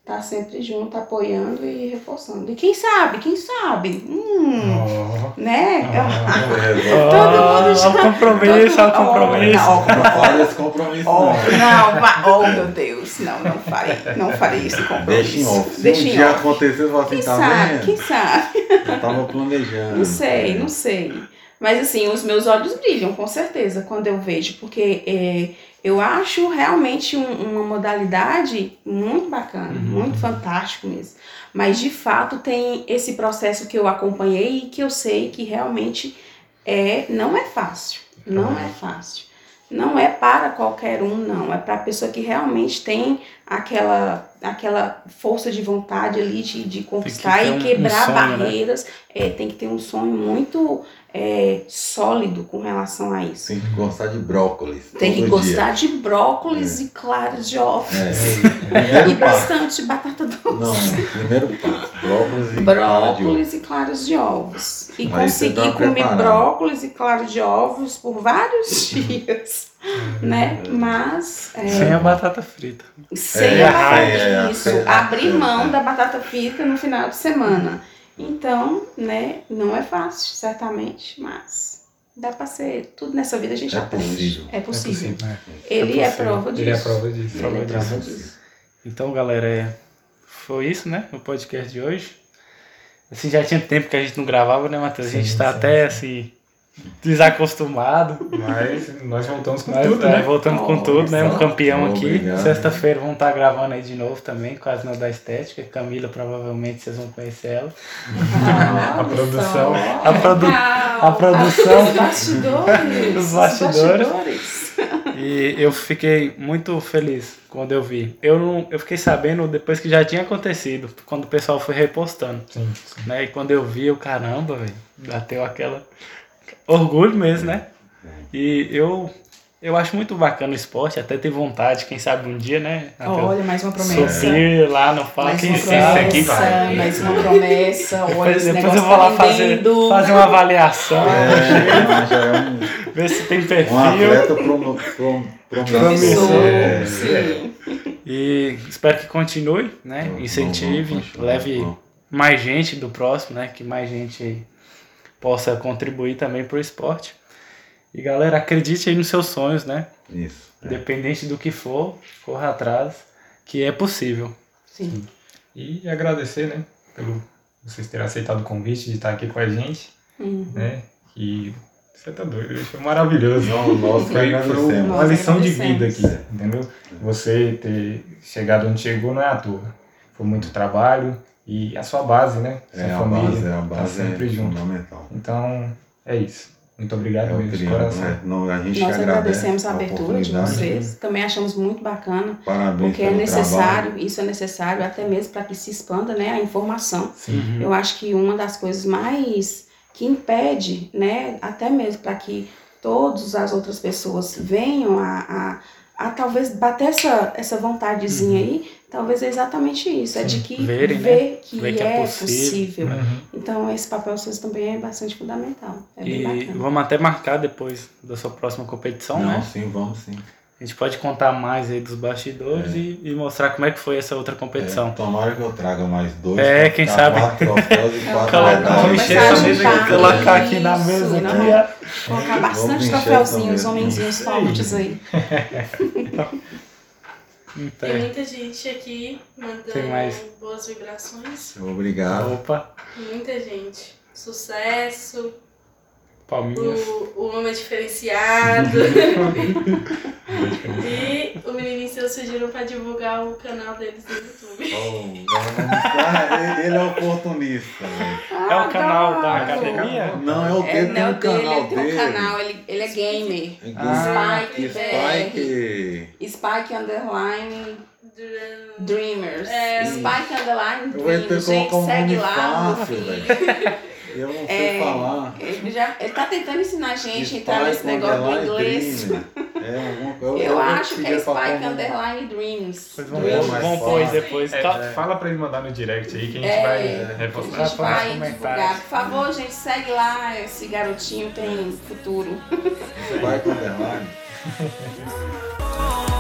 estar sempre junto, apoiando e reforçando. E quem sabe, quem sabe? Hum, Ó, né? É, Todo mundo já- ó o compromisso, todo- compromisso. Não, Não faz esse compromisso, Oh, não. não, oh meu Deus, não, não farei, não farei esse compromisso. Deixa em off. Se Deixa um em dia off. acontecer, você Quem tá sabe, vendo? quem sabe? Eu tava planejando. Não sei, não sei. Mas assim, os meus olhos brilham, com certeza, quando eu vejo, porque é, eu acho realmente um- uma modalidade muito bacana, muito fantástico mesmo. Mas de fato tem esse processo que eu acompanhei e que eu sei que realmente é, não é fácil. Não é fácil. Não é para qualquer um, não. É para a pessoa que realmente tem aquela, aquela força de vontade ali de, de conquistar ter e um- um quebrar sonho, né? barreiras. É, tem que ter um sonho muito é, sólido com relação a isso. Tem que gostar de brócolis. Tem que gostar de brócolis e claras de ovos. É. E bastante batata doce. Não, primeiro passo. Brócolis e clara. Brócolis e claras de ovos. E você conseguir uma comer brócolis e claras de ovos por vários dias, né? Mas é, Sem a batata frita. sem É, a batata é, é, isso, é, é, abrir é, mão é. da batata frita no final de semana. Então, né, não é fácil, certamente, mas dá pra ser. Tudo nessa vida a gente É aprende. possível. É possível. possível. Ele É é, possível. prova disso. Ele é prova disso. Ele é Prova disso. Então, galera, é... foi isso, né? O podcast de hoje. Assim, já tinha tempo que a gente não gravava, né, Matheus? A gente Sim, tá sim, até, assim, desacostumado. Mas nós voltamos com Mas, tudo, é, né? voltando com tudo, né? Um campeão aqui. Sexta-feira vamos estar gravando aí de novo também, com as da Estética. Camila, provavelmente vocês vão conhecer ela. Ah, A produção. A, produ a produção. Os bastidores. Os bastidores. bastidores. E eu fiquei muito feliz quando eu vi. Eu, não, eu fiquei sabendo depois que já tinha acontecido, quando o pessoal foi repostando. Sim, sim. Né? E quando eu vi, eu, caramba, velho, bateu aquela. Orgulho mesmo, né? E eu, eu acho muito bacana o esporte, até ter vontade, quem sabe um dia, né? Olha, mais uma promessa. Subir lá no palco, quem uma sabe. aqui vai. promessa, mais uma promessa. Olha, Depois, depois eu vou lá tá fazer, fazer uma avaliação, É, já é um, ver se tem um perfil. atleta promo, prom, promissor. É, sim. E espero que continue, né? Incentive, vamos continuar, leve vamos. mais gente do próximo, né? Que mais gente possa contribuir também pro esporte. E galera, acredite aí nos seus sonhos, né? Isso. é. Independente do que for, corra atrás, que é possível. Sim. E agradecer, né? Pelo vocês terem aceitado o convite de estar aqui com a gente, Uhum. né? E você tá doido, foi maravilhoso. Não, Foi, foi uma Nós lição de vida aqui, entendeu? Você ter chegado onde chegou não é à toa. Foi muito trabalho e a sua base, né? Sua É, a família base, a tá base sempre é junto. fundamental. Então, é isso. Muito obrigado É mesmo, de coração. né? Não, a gente Nós agradecemos a abertura de vocês. Também achamos muito bacana, Parabéns porque é necessário, trabalho. isso é necessário até mesmo para que se expanda né, a informação. Sim. Eu acho que uma das coisas mais que impede, né, até mesmo para que todas as outras pessoas venham a, a, a talvez bater essa, essa vontadezinha aí, talvez é exatamente isso, é de que Verem, né? ver que, Ver que é, é possível. possível. Uhum. Então esse papel vocês também é bastante fundamental. É bem E bacana. vamos até marcar depois da sua próxima competição, Não, né? sim, vamos sim. A gente pode contar mais aí dos bastidores e, e mostrar como é que foi essa outra É, competição. tomara que eu traga mais dois. É, quem sabe. Quatro troféus e quatro medalhas. vamos encher essa mesa aqui, colocar aqui na mesa não aqui, é? ó. Colocar bastante troféuzinhos, homenzinhos fortes aí. Não Tem muita gente aqui mandando mais. boas vibrações. Obrigado. Opa, Muita gente. Sucesso, palminhas. o, o homem diferenciado. e o menininho seus pediram pra divulgar o canal deles no YouTube. Oh, ele, ele é oportunista. velho. É o canal da Adoro. academia? Não, é o É, dele, não, tem um dele, canal ele tem um dele. canal, ele, ele é gamer. Ah, Spike, Spike. Spike Underline Dreamers. É. Spike Underline Dreamers. Gente, um segue lá, fácil. Eu não sei É, falar. Ele, já, ele tá tentando ensinar a gente a entrar nesse negócio do inglês. É, alguma coisa. Eu vou acho que é Spike Underline Dreams. Depois É, vamos, vamos pôr depois. É, Tá- Fala pra ele mandar no direct aí que a gente É, vai A repostar. gente nos vai divulgar. Por favor, gente, segue lá. Esse garotinho tem futuro. Spike Underline.